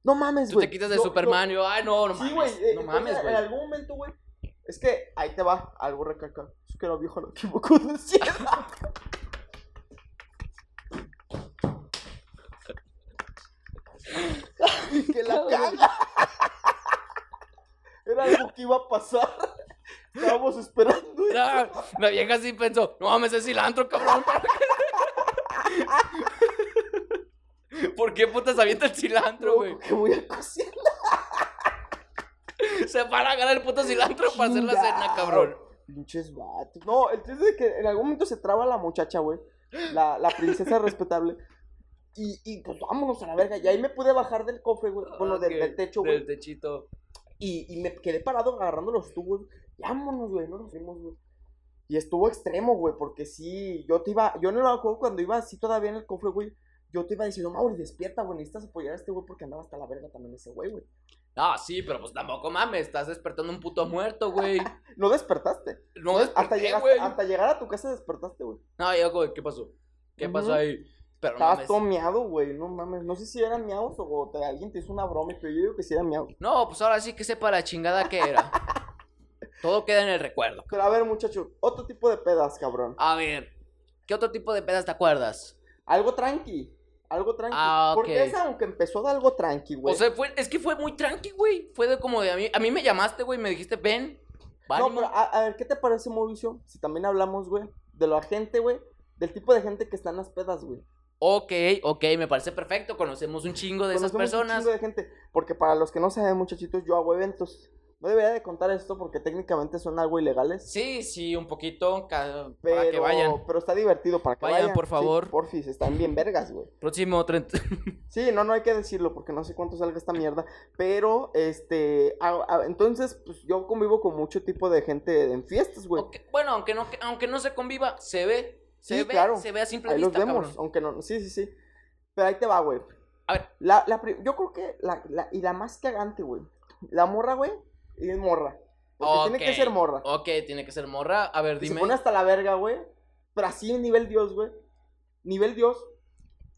No mames, Tú güey. te quitas de Yo- Superman y yo, ay, no, no mames. Sí, güey. eh, no mames, güey. En algún momento, güey. Es que ahí te va algo recalcar. Es que la vieja no equivocó de cielo. que la caga. Era algo que iba a pasar. Estábamos esperando. La, la vieja sí pensó, no mames, es cilantro, cabrón. ¿Por qué putas avienta el cilantro, güey? Que voy a cocinar. Se para a agarrar el puto cilantro para hacer la cena, cabrón. Pinches vatos. No, el chiste es que en algún momento se traba la muchacha, güey. La, la princesa respetable. Y, y pues vámonos a la verga. Y ahí me pude bajar del cofre, güey. Bueno, del, Ok, del techo, Del güey. techito. Y, y me quedé parado agarrando los tubos. Y vámonos, güey. No nos fuimos, güey. Y estuvo extremo, güey. Porque sí, yo te iba. Yo no lo acuerdo cuando iba así todavía en el cofre, güey. Yo te iba diciendo, Mauri, despierta, güey. Necesitas apoyar a este güey porque andaba hasta la verga también ese güey, güey. No, sí, pero pues tampoco mames, estás despertando un puto muerto, güey. No despertaste. No hasta, desperté, llegaste, güey. hasta llegar a tu casa despertaste, güey. No, yo, güey, ¿qué pasó? ¿Qué pasó ahí? Pero no Estabas mames. todo miado, güey, no mames. No sé si eran miados o te- alguien te hizo una broma, pero yo digo que sí eran miados. No, pues ahora sí que sepa la chingada que era. Todo queda en el recuerdo. Pero a ver, muchacho, otro tipo de pedas, cabrón. A ver, ¿qué otro tipo de pedas te acuerdas? Algo tranqui. Algo tranqui. Ah. Porque esa, aunque empezó de algo tranqui, güey. O sea, fue, es que fue muy tranqui, güey. Fue de como de a mí. A mí me llamaste, güey, me dijiste, ven. no, ánimo". pero a, a ver, ¿qué te parece, Mauricio? Si también hablamos, güey, de la gente, güey. Del tipo de gente que está en las pedas, güey. Ok, ok, me parece perfecto. Conocemos un chingo de esas Conocemos un personas. chingo de gente. Porque para los que no saben, muchachitos, yo hago eventos. No debería de contar esto porque técnicamente son algo ilegales. Sí, sí, un poquito. ca- Pero, Para que vayan. pero está divertido para que Vayan, vayan. por Sí, favor. porfis, están bien vergas, güey. Próximo 30. Sí, no, no hay que decirlo porque no sé cuánto salga esta mierda. Pero, este, a- a- entonces, pues yo convivo con mucho tipo de gente en fiestas, güey. Bueno, aunque no, aunque no se conviva, se ve. Se Sí, ve, claro. se ve a simple Ahí los vista, vemos, cabrón. aunque no, sí, sí, sí. Pero ahí te va, güey. A ver. La, la, yo creo que la, la, y la más cagante, güey. La morra, güey, y es morra. Porque tiene que ser morra. Ok, tiene que ser morra. A ver, Y dime. se pone hasta la verga, güey. Pero así nivel Dios, güey. Nivel Dios.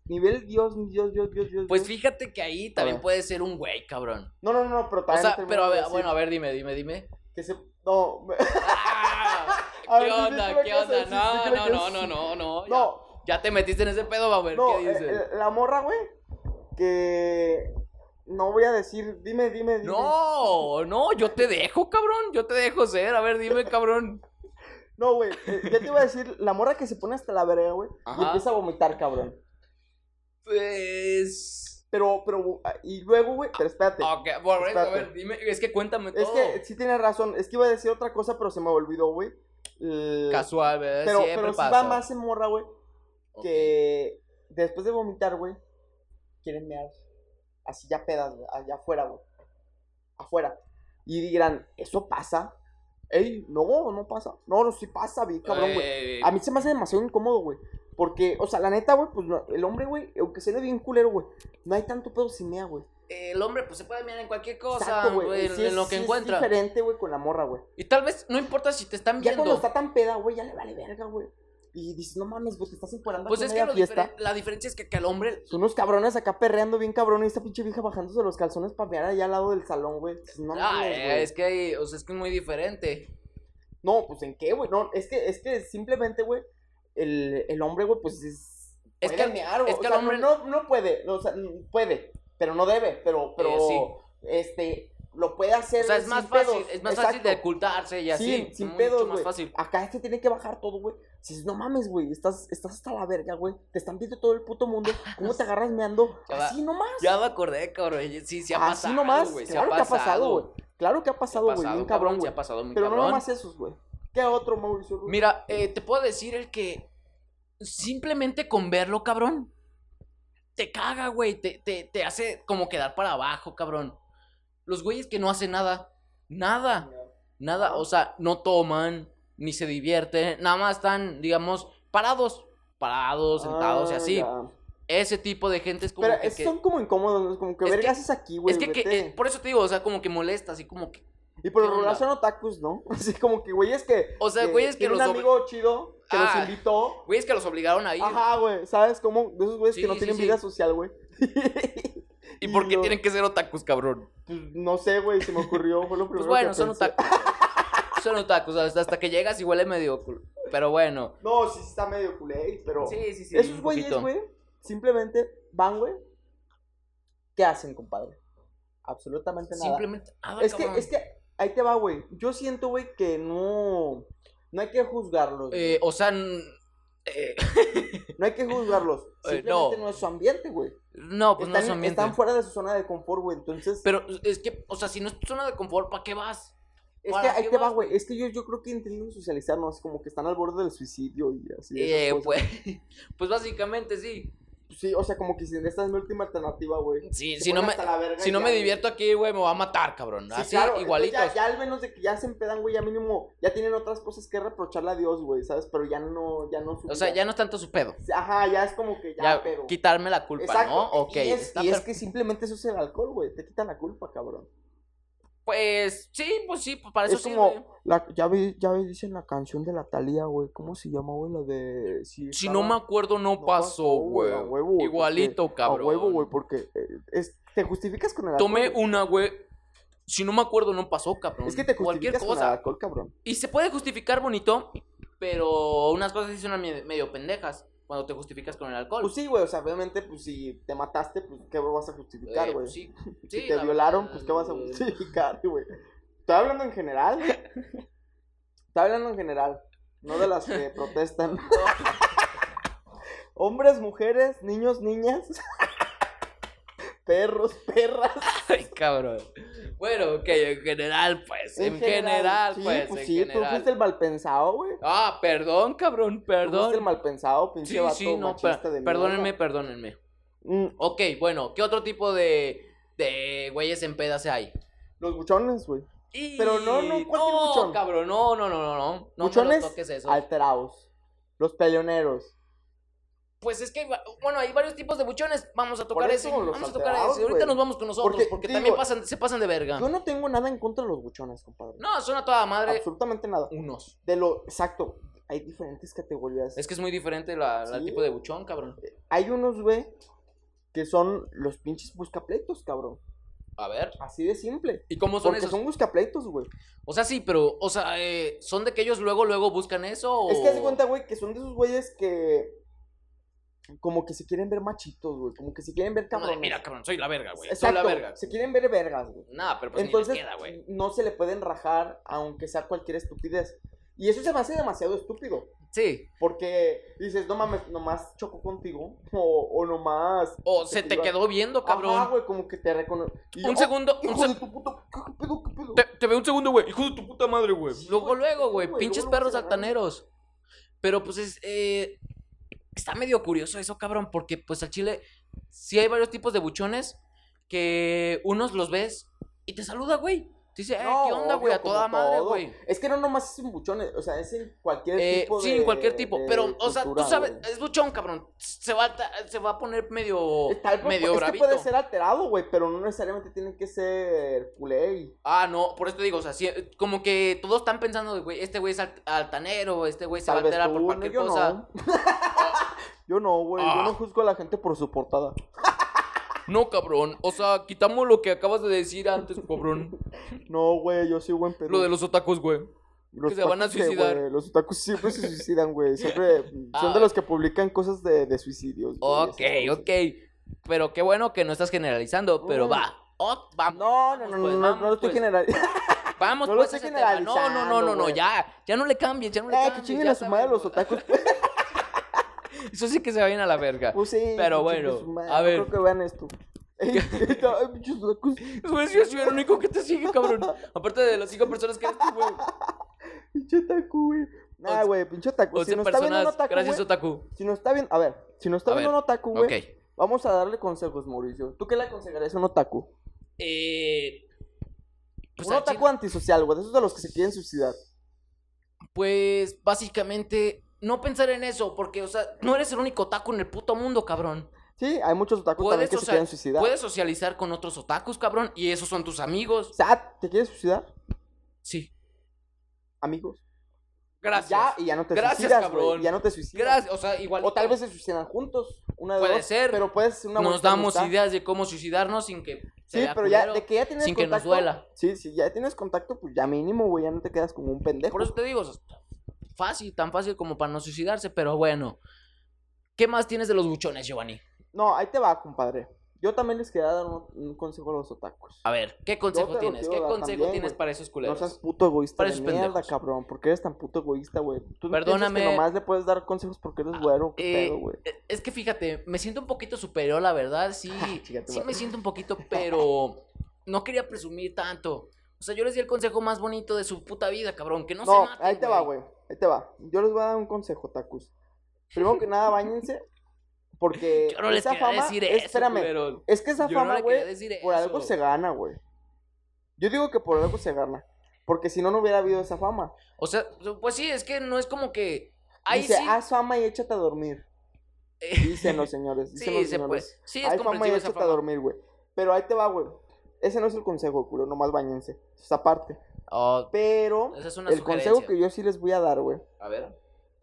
Nivel Dios, Dios, Dios, Dios, Dios. Pues fíjate que ahí también ver. puede ser un güey, cabrón. No, no, no, pero O también. sea, termino pero a ver, bueno, a ver, dime, dime, dime. Que se. No. Ah, ¿Qué ver, onda? ¿Qué onda? No, no, no, no, no, no. ya- No, Ya te metiste en ese pedo, va a ver no, qué eh, dices. eh, la morra, güey. Que. No voy a decir. Dime, dime, dime. No, no, yo te dejo, cabrón. Yo te dejo ser. A ver, dime, cabrón. No, güey. eh, ya te iba a decir. La morra que se pone hasta la verga, güey. Y empieza a vomitar, cabrón. Pues. Pero, pero, y luego, güey, pero espérate. Ok, bueno, a Espérate. ver, dime, es que cuéntame todo. Es que sí tienes razón. Es que iba a decir otra cosa, pero se me olvidó, güey. Casual, ¿verdad? Pero, Siempre pero sí va más en morra, güey. Que después de vomitar, güey, quieren mear. Así ya pedas, güey. Allá afuera, güey. Afuera. Y dirán, ¿eso pasa? Ey, no, no pasa. No, no, sí pasa, vi, cabrón, güey. Eh, A mí se me hace demasiado incómodo, güey. Porque, o sea, la neta, güey, pues no- el hombre, güey, aunque se ve bien culero, güey, no hay tanto pedo sin mea, güey. El hombre, pues se puede mirar en cualquier cosa, güey, en, Sí lo que sí encuentra. Es diferente, güey, con la morra, güey. Y tal vez, no importa si te están Ya viendo. cuando está tan peda, güey, ya le vale verga, güey. Y dices, no mames, güey, te estás emporando Pues es que lo fiesta. diferen- la diferencia es que, que al hombre. Son unos cabrones acá perreando bien cabrón y esta pinche vieja bajándose los calzones para mear allá al lado del salón, güey. Dices, No, Ah, mames, eh, es que o sea, es que es muy diferente. No, pues en qué, güey. No, es que, es que simplemente, güey, el, el hombre, güey, pues es. Es que- mear, es que o el sea, hombre- no, no puede, o sea, puede, pero no debe, pero, pero, Eh, sí. este, lo puede hacer. O sea, es más fácil, pedos. es más fácil de ocultarse y así. Sí, sin mucho pedos, güey. Acá este tiene que bajar todo, güey. Dices, no mames, güey, estás, estás hasta la verga, güey. Te están viendo todo el puto mundo. ¿Cómo te agarras meando? Ya va. Así nomás. Ya me acordé, cabrón. Sí, sí ha Así pasado, nomás. güey. sí claro que ha pasado, güey. Claro que ha ha pasado, güey. Bien cabrón, güey. ha pasado muy Pero no nomás esos, güey. ¿Qué otro, Mauricio? Mira, eh, te puedo decir el que simplemente con verlo, cabrón, te caga, güey. Te, te, te hace como quedar para abajo, cabrón. Los güeyes que no hacen nada. Nada. Nada. O sea, no toman, ni se divierten. Nada más están, digamos, parados. Parados, sentados y Ah, así. ya. Ese tipo de gente es como Pero que... es- que- son como incómodos, ¿no? Es como que Es verga que- haces aquí, güey. es que, que- eh, por eso te digo, o sea, como que molesta, así como que... Y por lo ¿qué onda? son otakus, ¿no? Así como que güeyes que. O sea, güeyes que tienen los un amigo chido que Ah. los invitó. Güeyes que los obligaron a ir. Ajá, güey. ¿Sabes cómo? De esos güeyes Sí, que no sí, tienen sí. vida social, güey. ¿Y por qué tienen que ser otakus, cabrón? Pues no sé, güey. Se me ocurrió. Fue lo Pues primero bueno, que son pensé. otakus. son otakus, hasta, hasta que llegas y huele medio culo. Pero bueno. No, sí está medio culé, pero. Sí, sí, sí. Esos güeyes, güey, simplemente van, güey. ¿Qué hacen, compadre? Absolutamente nada. Simplemente. Ah, Es que, es que, ahí te va, güey. Yo siento, güey, que no. No hay que juzgarlos. Eh, o sea, eh, No hay que juzgarlos. Simplemente no. no. es su ambiente, güey. no, pues no están, es su ambiente. están fuera de su zona de confort, güey. Entonces. Pero es que, o sea, si no es tu zona de confort, ¿para qué vas? Es que ¿para ahí te va, güey. Es que yo, yo creo que intentan socializar, ¿no? Es como que están al borde del suicidio y así. Eh, pues, pues básicamente sí. Sí, o sea, como que si esta es mi última alternativa, güey. Sí, si no me, si no ya, me divierto aquí, güey, me va a matar, cabrón. Sí, Así, claro, igualitos. Ya, ya al menos de que ya se empedan, güey, ya mínimo, ya tienen otras cosas que reprocharle a Dios, güey, ¿sabes? Pero ya no, ya no su O sea, vida. ya no es tanto su pedo. Ajá, ya es como que ya, Ya, pero. quitarme la culpa, Exacto. ¿no? Ok. Y, es, y es que simplemente eso es el alcohol, güey. Te quita la culpa, cabrón. Pues, sí, pues sí, pues para eso es sí, como, la, ya ve, ya ve, dicen la canción de la Talía, güey. ¿Cómo se llama, güey? La de. Si, Si estaba- no me acuerdo, no, no pasó, güey. Igualito, porque- cabrón. A huevo, güey, porque eh, es, te justificas con el alcohol. Tomé una, güey. Si no me acuerdo, no pasó, cabrón. Es que te Cualquier justificas con el cosa. alcohol, cabrón. Y se puede justificar bonito, pero unas cosas sí son me- medio pendejas cuando te justificas con el alcohol. Pues sí, güey, o sea, obviamente, pues si te mataste, pues ¿qué vas a justificar, Eh, güey? sí, si te la violaron, verdad, pues ¿qué vas a eh, justificar, güey? Estoy hablando en general. Estoy hablando en general, no de las que protestan. Hombres, mujeres, niños, niñas. Perros, perras. Ay, cabrón. Bueno, ok, en general, pues. En, general, sí, pues. pues en sí, tú general. fuiste el malpensado, güey. Ah, perdón, cabrón, Tú fuiste el perdón. malpensado, pinche Sí, vato sí, no, machista de perdónenme, perdónenme. Mm, Ok, bueno, ¿qué otro tipo de, de güeyes en pedas hay? los buchones, güey. Y- Pero no, no, cualquier no, buchón. cabrón, no, no, no, no, no. No me lo toques eso. alterados. Los peleoneros. Pues es que, bueno, hay varios tipos de buchones. Vamos a tocar ese. eso, los Vamos a tocar ese. Ahorita nos vamos con nosotros porque, Porque, también pasan, se pasan de verga. Yo no tengo nada en contra de los buchones, compadre. No, son a toda madre. Absolutamente nada. Unos. De lo exacto. Hay diferentes categorías. Es que es muy diferente la, tipo de buchón, cabrón. Hay unos, güey, que son los pinches buscapleitos, cabrón. A ver. Así de simple. ¿Y cómo son Porque esos? son buscapleitos, güey. O sea, sí, pero, o sea, eh, ¿son de que ellos luego, luego buscan eso? O... Es que haz de cuenta, güey, que son de esos güeyes que. Como que se quieren ver machitos, güey. Como que se quieren ver cabrones. mira, cabrón, soy la verga, güey. Soy Exacto. la verga. Se quieren ver vergas, güey. Nada, pero pues Entonces, ni les queda, güey. no se le pueden rajar, aunque sea cualquier estupidez. Y eso se me hace demasiado estúpido. Sí. Porque dices, no mames, nomás chocó contigo. O, o nomás. O se te quedó viendo, cabrón. Ajá, güey, como que te reconoce. Un segundo, un Hijo se- de tu puta. ¿Qué pedo, qué pedo? Te, te veo un segundo, güey. Hijo de tu puta madre, güey. Sí, Luego, luego, güey. Pinches perros altaneros. Pero pues es. eh, está medio curioso eso, cabrón. Porque pues al chile. Sí hay varios tipos de buchones. Que unos los ves y te saluda, güey. Te dice, eh, No, ¿qué onda, güey? A toda madre, güey. Es que no nomás es en buchones, o sea, es en cualquier Eh, tipo de. sí, en cualquier tipo. Pero, o sea, tú sabes, es buchón, cabrón. Se va, se va a poner medio. Tal medio es que puede ser alterado, güey, pero no necesariamente tiene que ser culé. Ah, no, por eso te digo, o sea, sí, como que todos están pensando, güey, este güey es alt- altanero, este güey se va a alterar tú, por no, cualquier yo cosa. no. yo no, güey, yo Ah. no juzgo a la gente por su portada. No, cabrón. O sea, quitamos lo que acabas de decir antes, cabrón. No, güey, yo soy buen pedo. Lo de los otakus, güey. Los que se van a otakus, ¿qué, suicidar. Los otakus siempre se suicidan, güey. Siempre son Ah. de los que publican cosas de, de suicidios. Ok, ok. Pero qué bueno que no estás generalizando, pero va. Oh, vamos. No, no, no, no, pues, no, vamos, no lo estoy pues. generalizando. Vamos, no lo pues, estoy. No, no, no, no, no, ya. Ya no le cambies, ya no le Eh, cambies. que chinguen a su madre los otakus. Eso sí que se vayan a la verga. Pues sí, Pero bueno, a no ver. Creo que vean esto. Güey, yo soy el único que te sigue, cabrón. Aparte de las cinco personas que eres tú, güey. Pinche otaku, güey. Once- güey, pinche otaku. Si 11 nos está viendo un personas. otaku, Gracias, güey, Otaku. Si nos está viendo, a ver, si nos está A viendo ver, un otaku, güey, Ok. vamos a darle consejos, Mauricio. ¿Tú qué le aconsejarías a un otaku? Eh. Pues, un otaku antisocial, güey, de esos de los que se quieren suicidar. pues básicamente no pensar en eso, porque, o sea, no eres el único otaku en el puto mundo, cabrón. Sí, hay muchos otakus también que se quieren suicidar. puedes socializar con otros otakus, cabrón, y esos son tus amigos. O sea, ¿te quieres suicidar? Sí. Amigos. Gracias. Ya, y ya no te Gracias, suicidas, cabrón. Ya no te suicidas. Gracias, o sea, igual. O tal vez se suicidan juntos. Una de Puede dos, ser. Pero puedes ser una nos damos amistad. ideas de cómo suicidarnos sin que. se Sí, pero ya, de que ya tienes sin que nos contacto. duela. Sí, sí, ya tienes contacto, pues ya mínimo, güey, ya no te quedas como un pendejo. Por eso te digo, o sea, fácil, tan fácil como para no suicidarse, pero bueno. ¿Qué más tienes de los buchones, Giovanni? No, ahí te va, compadre. Yo también les quería dar un, un consejo a los otakus. A ver, ¿qué consejo tienes? ¿Qué consejo también, tienes para esos No culeros? seas puto egoísta Para de esos mierda, pendejos. cabrón. ¿Por qué eres tan puto egoísta, güey? Tú no Perdóname. que nomás le puedes dar consejos porque eres güero. ¿Qué Eh, pedo, güey? eh, es que fíjate, me siento un poquito superior, la verdad, sí. Tu sí me siento un poquito, pero no quería presumir tanto. O sea, yo les di el consejo más bonito de su puta vida, cabrón, que no, No, se maten, ahí te va, güey. Ahí te va. Yo les voy a dar un consejo, tacos. Primero que nada, bañense. Porque Yo no les esa fama. decir es- eso, espérame. Es que esa fama, güey, por algo se gana, güey. Yo digo que por algo se gana. Porque si no, no hubiera habido esa fama. O sea, pues sí, es que no es como que... Ahí Dice, sí... haz fama y échate a dormir. eh, Dicen los señores. Dicen sí, los se señores. Sí, es Haz fama y échate a dormir, güey. Pero ahí te va, güey. Ese no es el consejo, culo. Nomás bañense. Esa parte. Oh, Pero esa es una el consejo que yo sí les voy a dar, güey. A ver.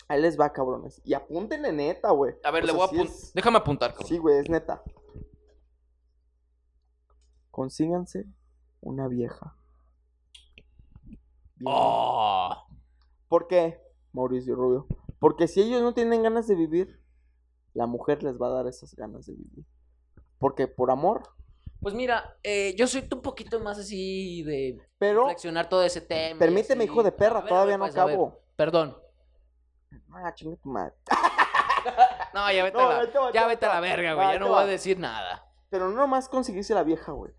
Ahí les va, cabrones. Y apúntenle neta, güey. A ver, O le sea, voy a sí apuntar. es- Déjame apuntar, cabrón. Sí, güey, es neta. Consíganse una vieja. Bien. Oh. ¿Por qué, Mauricio Rubio? Porque si ellos no tienen ganas de vivir, la mujer les va a dar esas ganas de vivir. Porque por amor. Pues mira, eh, yo soy un poquito más así de Pero, reflexionar todo ese tema. permíteme, así. hijo de perra, ver, todavía ver, no pues, acabo. Perdón. Ah, chinga tu madre. No, ya vete No, a la, va, ya va, vete a la verga, No, güey. Ya no voy a decir nada. Pero no nomás conseguirse la vieja, güey.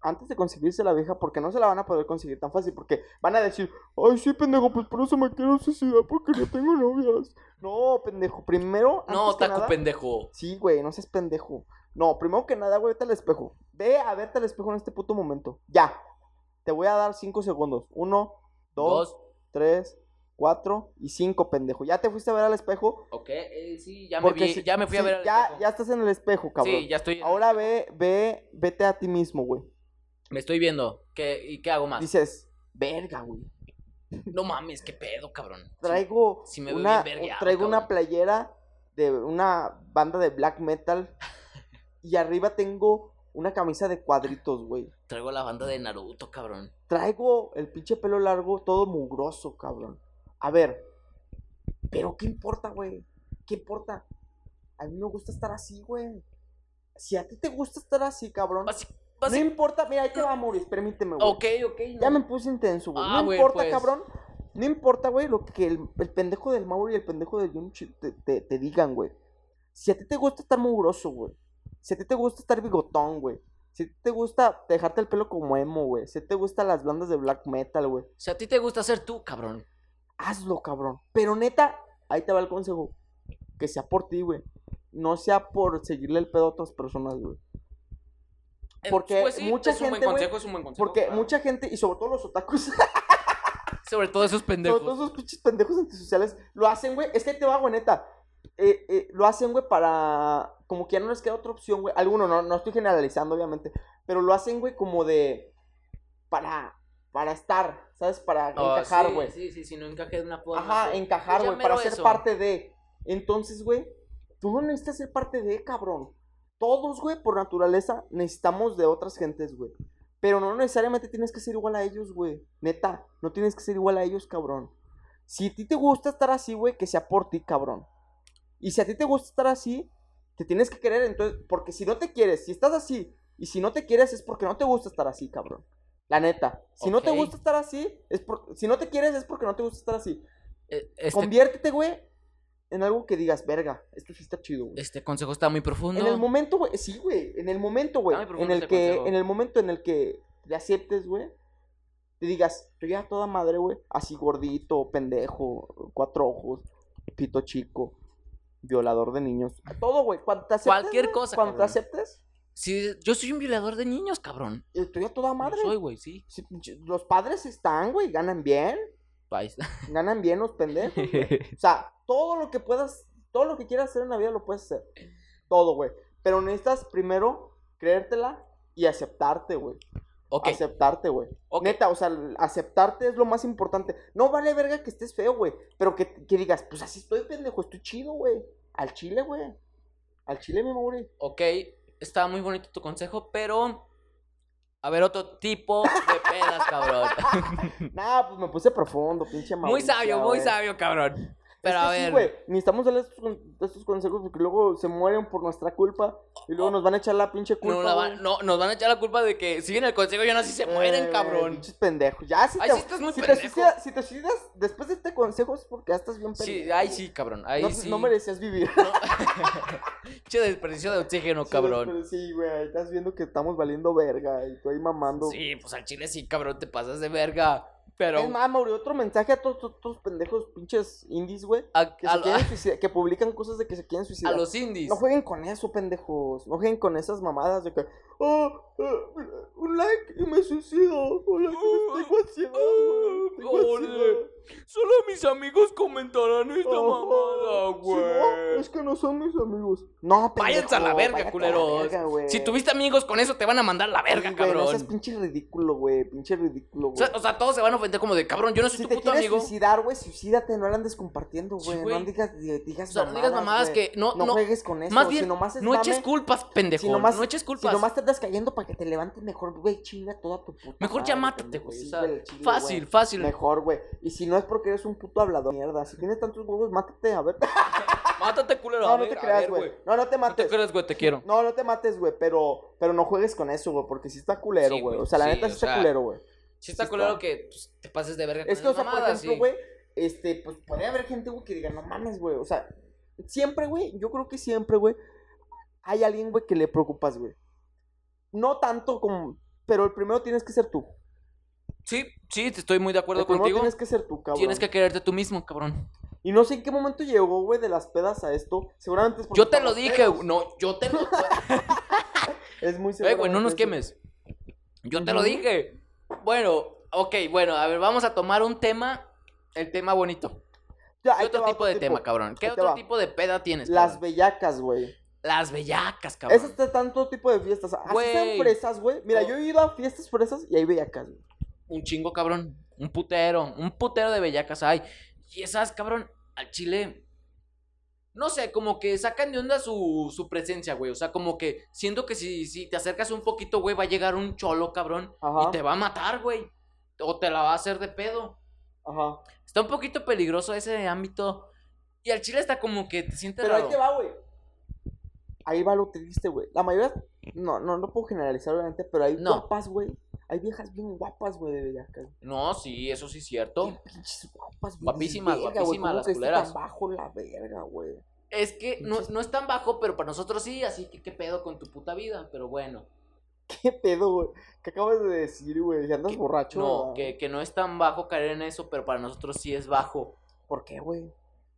Antes de conseguirse la vieja, porque no se la van a poder conseguir tan fácil, porque van a decir, ay, sí, pendejo, pues por eso me quiero suicidar, porque no tengo novias. No, pendejo, primero, No, antes que taco nada- pendejo. Sí, güey, no seas pendejo. No, primero que nada, güey, vete al espejo. Ve a verte al espejo en este puto momento. Ya. Te voy a dar cinco segundos. Uno, dos, Dos. tres, cuatro y cinco, pendejo. ¿Ya te fuiste a ver al espejo? Ok, eh, sí, ya me, vi, si- ya me fui a ver al ya, espejo. ya estás en el espejo, cabrón. Sí, ya estoy. Ahora ve, ve, vete a ti mismo, güey. Me estoy viendo. ¿Qué, ¿Y qué hago más? Dices, verga, güey. No mames, qué pedo, cabrón. Traigo sí me veo una, bien vergueado, traigo una playera de una banda de black metal y arriba tengo una camisa de cuadritos, güey. Traigo la banda de Naruto, cabrón. Traigo el pinche pelo largo todo mugroso, cabrón. A ver, pero ¿qué importa, güey? ¿Qué importa? A mí me gusta estar así, güey. Si a ti te gusta estar así, cabrón. Basi- No importa, mira, ahí te va, Maurice, permíteme, güey. Ok, ok. Ya no. me puse intenso, güey. Ah, no importa, pues. cabrón. No importa, güey, lo que el, el pendejo del Mauro y el pendejo de Johnny Chido te, te- te digan, güey. Si a ti te gusta estar mugroso, güey. Si a ti te gusta estar bigotón, güey. Si a ti te gusta dejarte el pelo como emo, güey. Si a ti te gustan las bandas de black metal, güey. Si a ti te gusta ser tú, cabrón. Hazlo, cabrón. Pero neta, ahí te va el consejo. Que sea por ti, güey. No sea por seguirle el pedo a otras personas, güey. Eh, Porque pues sí, mucha es un buen gente, consejo, es un buen consejo. Porque claro. mucha gente, y sobre todo los otakus, Sobre todo esos pendejos. sobre todo esos pinches pendejos antisociales, lo hacen, güey. Es que te va, güey, neta. Eh, eh, lo hacen, güey, para. Como que ya no les queda otra opción, güey. Alguno, no, no estoy generalizando, obviamente. Pero lo hacen, güey, como de. Para. Para estar, ¿sabes? Para Oh, encajar, güey. Sí, sí, sí, no encaje de una forma. Ajá, encajar, pues güey, para ser eso. parte de. Entonces, güey, tú no necesitas ser parte de, cabrón. Todos, güey, por naturaleza, necesitamos de otras gentes, güey. Pero no necesariamente tienes que ser igual a ellos, güey. Neta, no tienes que ser igual a ellos, cabrón. Si a ti te gusta estar así, güey, que sea por ti, cabrón. Y si a ti te gusta estar así, te tienes que querer, entonces, porque si no te quieres, si estás así, y si no te quieres es porque no te gusta estar así, cabrón. La neta. Si no te gusta estar así, es por... si no te quieres es porque no te gusta estar así. Eh, Este, Conviértete, güey, en algo que digas, verga, esto sí está chido, güey. este consejo está muy profundo. En el momento, güey, sí, güey, en el momento, güey, en el este que, consejo. en el momento en el que te aceptes, güey, te digas, estoy a toda madre, güey, así gordito, pendejo, cuatro ojos, pito chico, violador de niños, todo, güey, cuando te aceptes, Cualquier cosa, cuando te aceptes, Sí, yo soy un violador de niños, cabrón. estoy a toda Yo madre. soy, güey, sí. Los padres están, güey, ganan bien, País. ganan bien los pendejos. O sea, todo lo que puedas, todo lo que quieras hacer en la vida lo puedes hacer. Todo, güey. Pero necesitas primero creértela y aceptarte, güey. Aceptarte, güey. Neta, o sea, aceptarte es lo más importante. No vale verga que estés feo, güey. Pero que, que digas, pues así estoy, pendejo, estoy chido, güey. Al chile, güey. Al chile, mi Mauri. Ok, está muy bonito tu consejo, pero... A ver, otro tipo de pedas, cabrón. Nah, pues me puse profundo, pinche Mauri. muy sabio, muy sabio, cabrón. Pero a ver... güey, necesitamos darle estos, estos consejos porque luego se mueren por nuestra culpa y luego nos van a echar la pinche culpa. no, la van- no, nos van a echar la culpa de que siguen el consejo y aún así se mueren, Eh, cabrón. Pinches pendejos. Ya, si Ay, te, sí estás muy si, te pendejo. suicidas, si te suicidas después de este consejo es porque ya estás bien pendejo. Sí, ay, sí, cabrón. Ahí no, sí. no merecías vivir. No. Che desperdicio de oxígeno, Sí, cabrón. sí, güey, estás viendo que estamos valiendo verga y tú ahí mamando. Sí, pues al chile sí, cabrón, te pasas de verga. Pero Es más, Mauri, otro mensaje a todos estos pendejos pinches indies, güey, a, que, a- se quieren suicidar- que publican cosas de que se quieren a suicidar. los indies. No jueguen con eso, pendejos. No jueguen con esas mamadas de que. Oh, un like y me suicido. Un like y me tengo ansiedad. tengo ansiedad. Solo mis amigos comentarán esta Ajá. mamada, Sí, no, es que no son mis amigos. No, Váyanse a la pendejo, verga, váyate a la culeros. verga, güey. Si tuviste amigos con eso, te van a mandar a la verga, Sí, güey, No seas cabrón. pinche ridículo, güey. Pinche ridículo, O güey. sea, o sea, todos se van a ofender como de cabrón, yo no soy si tu te puto quieres amigo. suicidar, güey, suicídate, no la andes compartiendo, Sí, güey. güey. no digas, digas O sea, no digas mamadas güey. que no, No, no, juegues con eso. más bien, si nomás es no eches mame, culpas, pendejo. si nomás- no eches Si culpas. nomás te andas cayendo para que te levantes mejor, güey, chinga toda tu puta Mejor ya mátate, güey. Sí, güey, fácil, güey. fácil. Mejor, güey. Y si no es porque eres un puto hablador, mierda. Si tienes tantos huevos, mátate, a ver. Mátate, culero. No, a no ver, te creas, güey. No, no te No te mates. creas, güey, te quiero. No, no te mates, güey, pero, pero no juegues con eso, güey, porque sí está culero, Sí, güey. güey, O sea, la sí, neta sí está sea, culero, güey. Si está Sí culero está. que pues, te pases de verga Es que, o sea, por mamadas, ejemplo, sí. güey, este, pues puede haber gente, güey, que diga, no mames, güey. O sea, siempre, güey, yo creo que siempre, güey, hay alguien, güey, que le preocupas, güey. No tanto como, pero el primero tienes que ser tú. Sí, sí, te estoy muy de acuerdo primero contigo. tienes que ser tú, cabrón. Tienes que quererte tú mismo, cabrón. Y no sé en qué momento llegó, güey, de las pedas a esto. Seguramente es porque Yo te lo dije, pedos. güey. No, yo te lo. Es muy Eh, güey, no nos quemes. Yo te lo dije. Bueno, ok, bueno, a ver, vamos a tomar un tema. El tema bonito. Ya, ¿Qué otro va tipo de tema, cabrón? ¿Qué otro va. tipo de peda tienes? Las bellacas, güey. Las bellacas, cabrón. Esas dan todo tipo de fiestas. Así Güey. sean fresas, güey. Mira, Co- yo he ido a fiestas fresas y hay bellacas, güey. Un chingo, cabrón. Un putero. Un putero de bellacas hay. Y esas, cabrón, al chile. No sé, como que sacan de onda su, su presencia, güey. O sea, como que siento que si, si te acercas un poquito, güey, va a llegar un cholo, cabrón. Ajá. Y te va a matar, güey. O te la va a hacer de pedo. Ajá. Está un poquito peligroso ese ámbito. Y al chile está como que te sientes Pero ahí te va, güey. Ahí va lo triste, güey. La mayoría, no, no, no puedo generalizar, obviamente, pero hay No. compas, güey. Hay viejas bien guapas, güey, de Bellaca. No, sí, eso sí es cierto. Qué pinches guapas, güey. Guapísimas, Dices, "Verga, güey, guapísimas ¿cómo las culeras". tan bajo la verga, güey. Es que no, no es tan bajo, pero para nosotros sí, así que qué pedo con tu puta vida, pero bueno. ¿Qué pedo, güey? ¿Qué acabas de decir, güey? ¿Si andas Que- borracho? No, que, que no es tan bajo caer en eso, pero para nosotros sí es bajo. ¿Por qué, güey?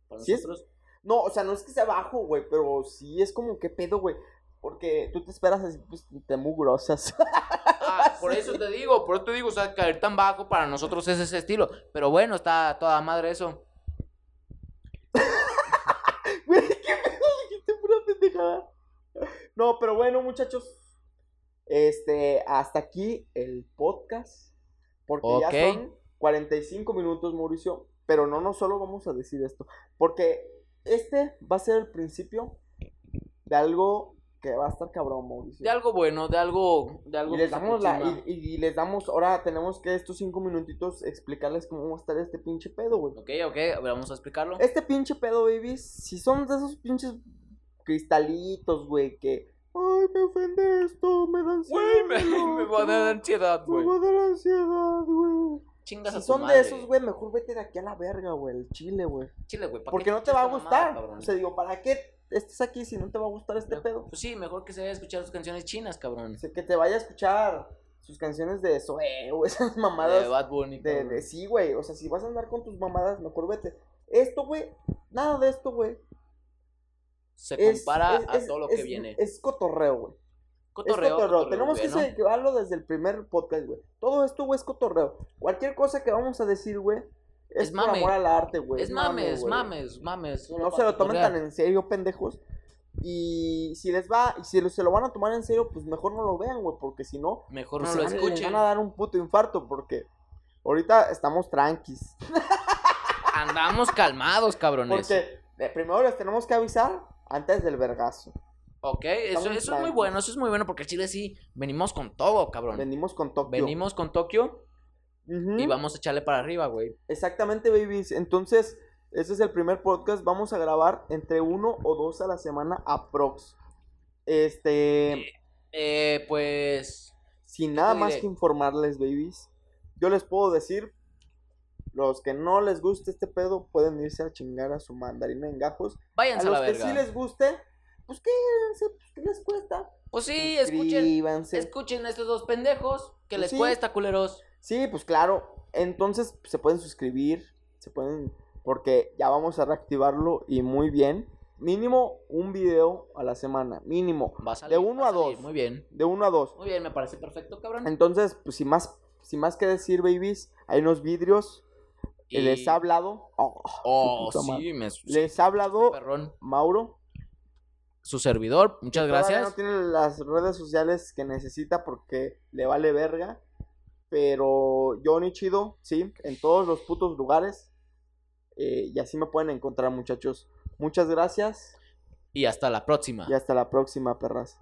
Para Sí es- nosotros, No, o sea, no es que sea bajo, güey, pero sí es como, ¿qué pedo, güey? Porque tú te esperas así, pues, te mugrosas. Por eso te digo, por eso te digo, o sea, caer tan bajo para nosotros es ese estilo. Pero bueno, está toda madre eso. Güey, ¿qué pedo? Dijiste pura pendejada. No, pero bueno, muchachos. Este, hasta aquí el podcast. Porque ya son 45 minutos, Mauricio. Pero no, no solo vamos a decir esto. Porque este va a ser el principio de algo que va a estar cabrón, Mauricio. De algo bueno, de algo, de algo Y les damos la, y, y- y les damos, ahora tenemos que estos cinco minutitos explicarles cómo va a estar este pinche pedo, güey. Ok, ok, vamos a explicarlo. Este pinche pedo, babies, si son de esos pinches cristalitos, güey, que, ay, me ofende esto, me da ansiedad. Güey, me, me va a dar ansiedad, Me güey. va a dar ansiedad, güey. Chingas a Si tu son madre. de esos, güey, mejor vete de aquí a la verga, güey, el chile, güey. Chile, güey. ¿pa' Porque no te va a gustar. o sea, digo, ¿para qué estés aquí si no te va a gustar este pedo? Pues sí, mejor que se vaya a escuchar sus canciones chinas, cabrón. O sea, que te vaya a escuchar sus canciones de Zoe o esas mamadas. De Bad Bunny, De, cabrón. de sí, güey. O sea, si vas a andar con tus mamadas, mejor vete. Esto, güey, nada de esto, güey. Se Es, compara es- a es- todo lo que viene. Es cotorreo, güey. Cotorreo, es cotorreo. cotorreo, Tenemos que llevarlo desde el primer podcast, güey. Todo esto, güey, es cotorreo. Cualquier cosa que vamos a decir, güey, es, Es por mame. amor al arte, güey. Es mames, mames, mames. No se lo tomen tan en serio, pendejos. Y si les va, y si se lo van a tomar en serio, pues mejor no lo vean, güey, porque si no, Mejor no lo escuchen. van a dar un puto infarto, porque ahorita estamos tranquis. Andamos calmados, cabrones. Porque eh, primero les tenemos que avisar antes del vergazo. Ok, eso, Estamos eso es muy bueno, eso es muy bueno porque Chile sí, venimos con todo, cabrón. Venimos con Tokio. Venimos con Tokio Y vamos a echarle para arriba, güey. Exactamente, babies. Entonces, este es el primer podcast. Vamos a grabar entre uno o dos a la semana aprox. Este, Eh, pues... sin nada más diré? que informarles, babies. Yo les puedo decir, los que no les guste este pedo pueden irse a chingar a su mandarina en gajos. A Váyanse a, los la que verga. sí les guste, pues quédense, pues, ¿qué les cuesta? Pues sí, escuchen, escuchen a estos dos pendejos. Que Pues les sí. cuesta, culeros? Sí, pues claro. Entonces se pueden suscribir, se pueden, porque ya vamos a reactivarlo y muy bien. Mínimo un video a la semana, mínimo. Va a salir, De uno va a salir. dos. Muy bien. De uno a dos. Muy bien, me parece perfecto, cabrón. Entonces, pues sin más, sin más que decir, babies, hay unos vidrios. Y- Les ha hablado. oh, Oh, sí, me... Les ha hablado Perrón. Mauro. Su servidor, muchas gracias. No tiene las redes sociales que necesita porque le vale verga. Pero Johnny Chido, sí, en todos los putos lugares. Eh, y así me pueden encontrar, muchachos. Muchas gracias Y hasta la próxima. y hasta la próxima, perras.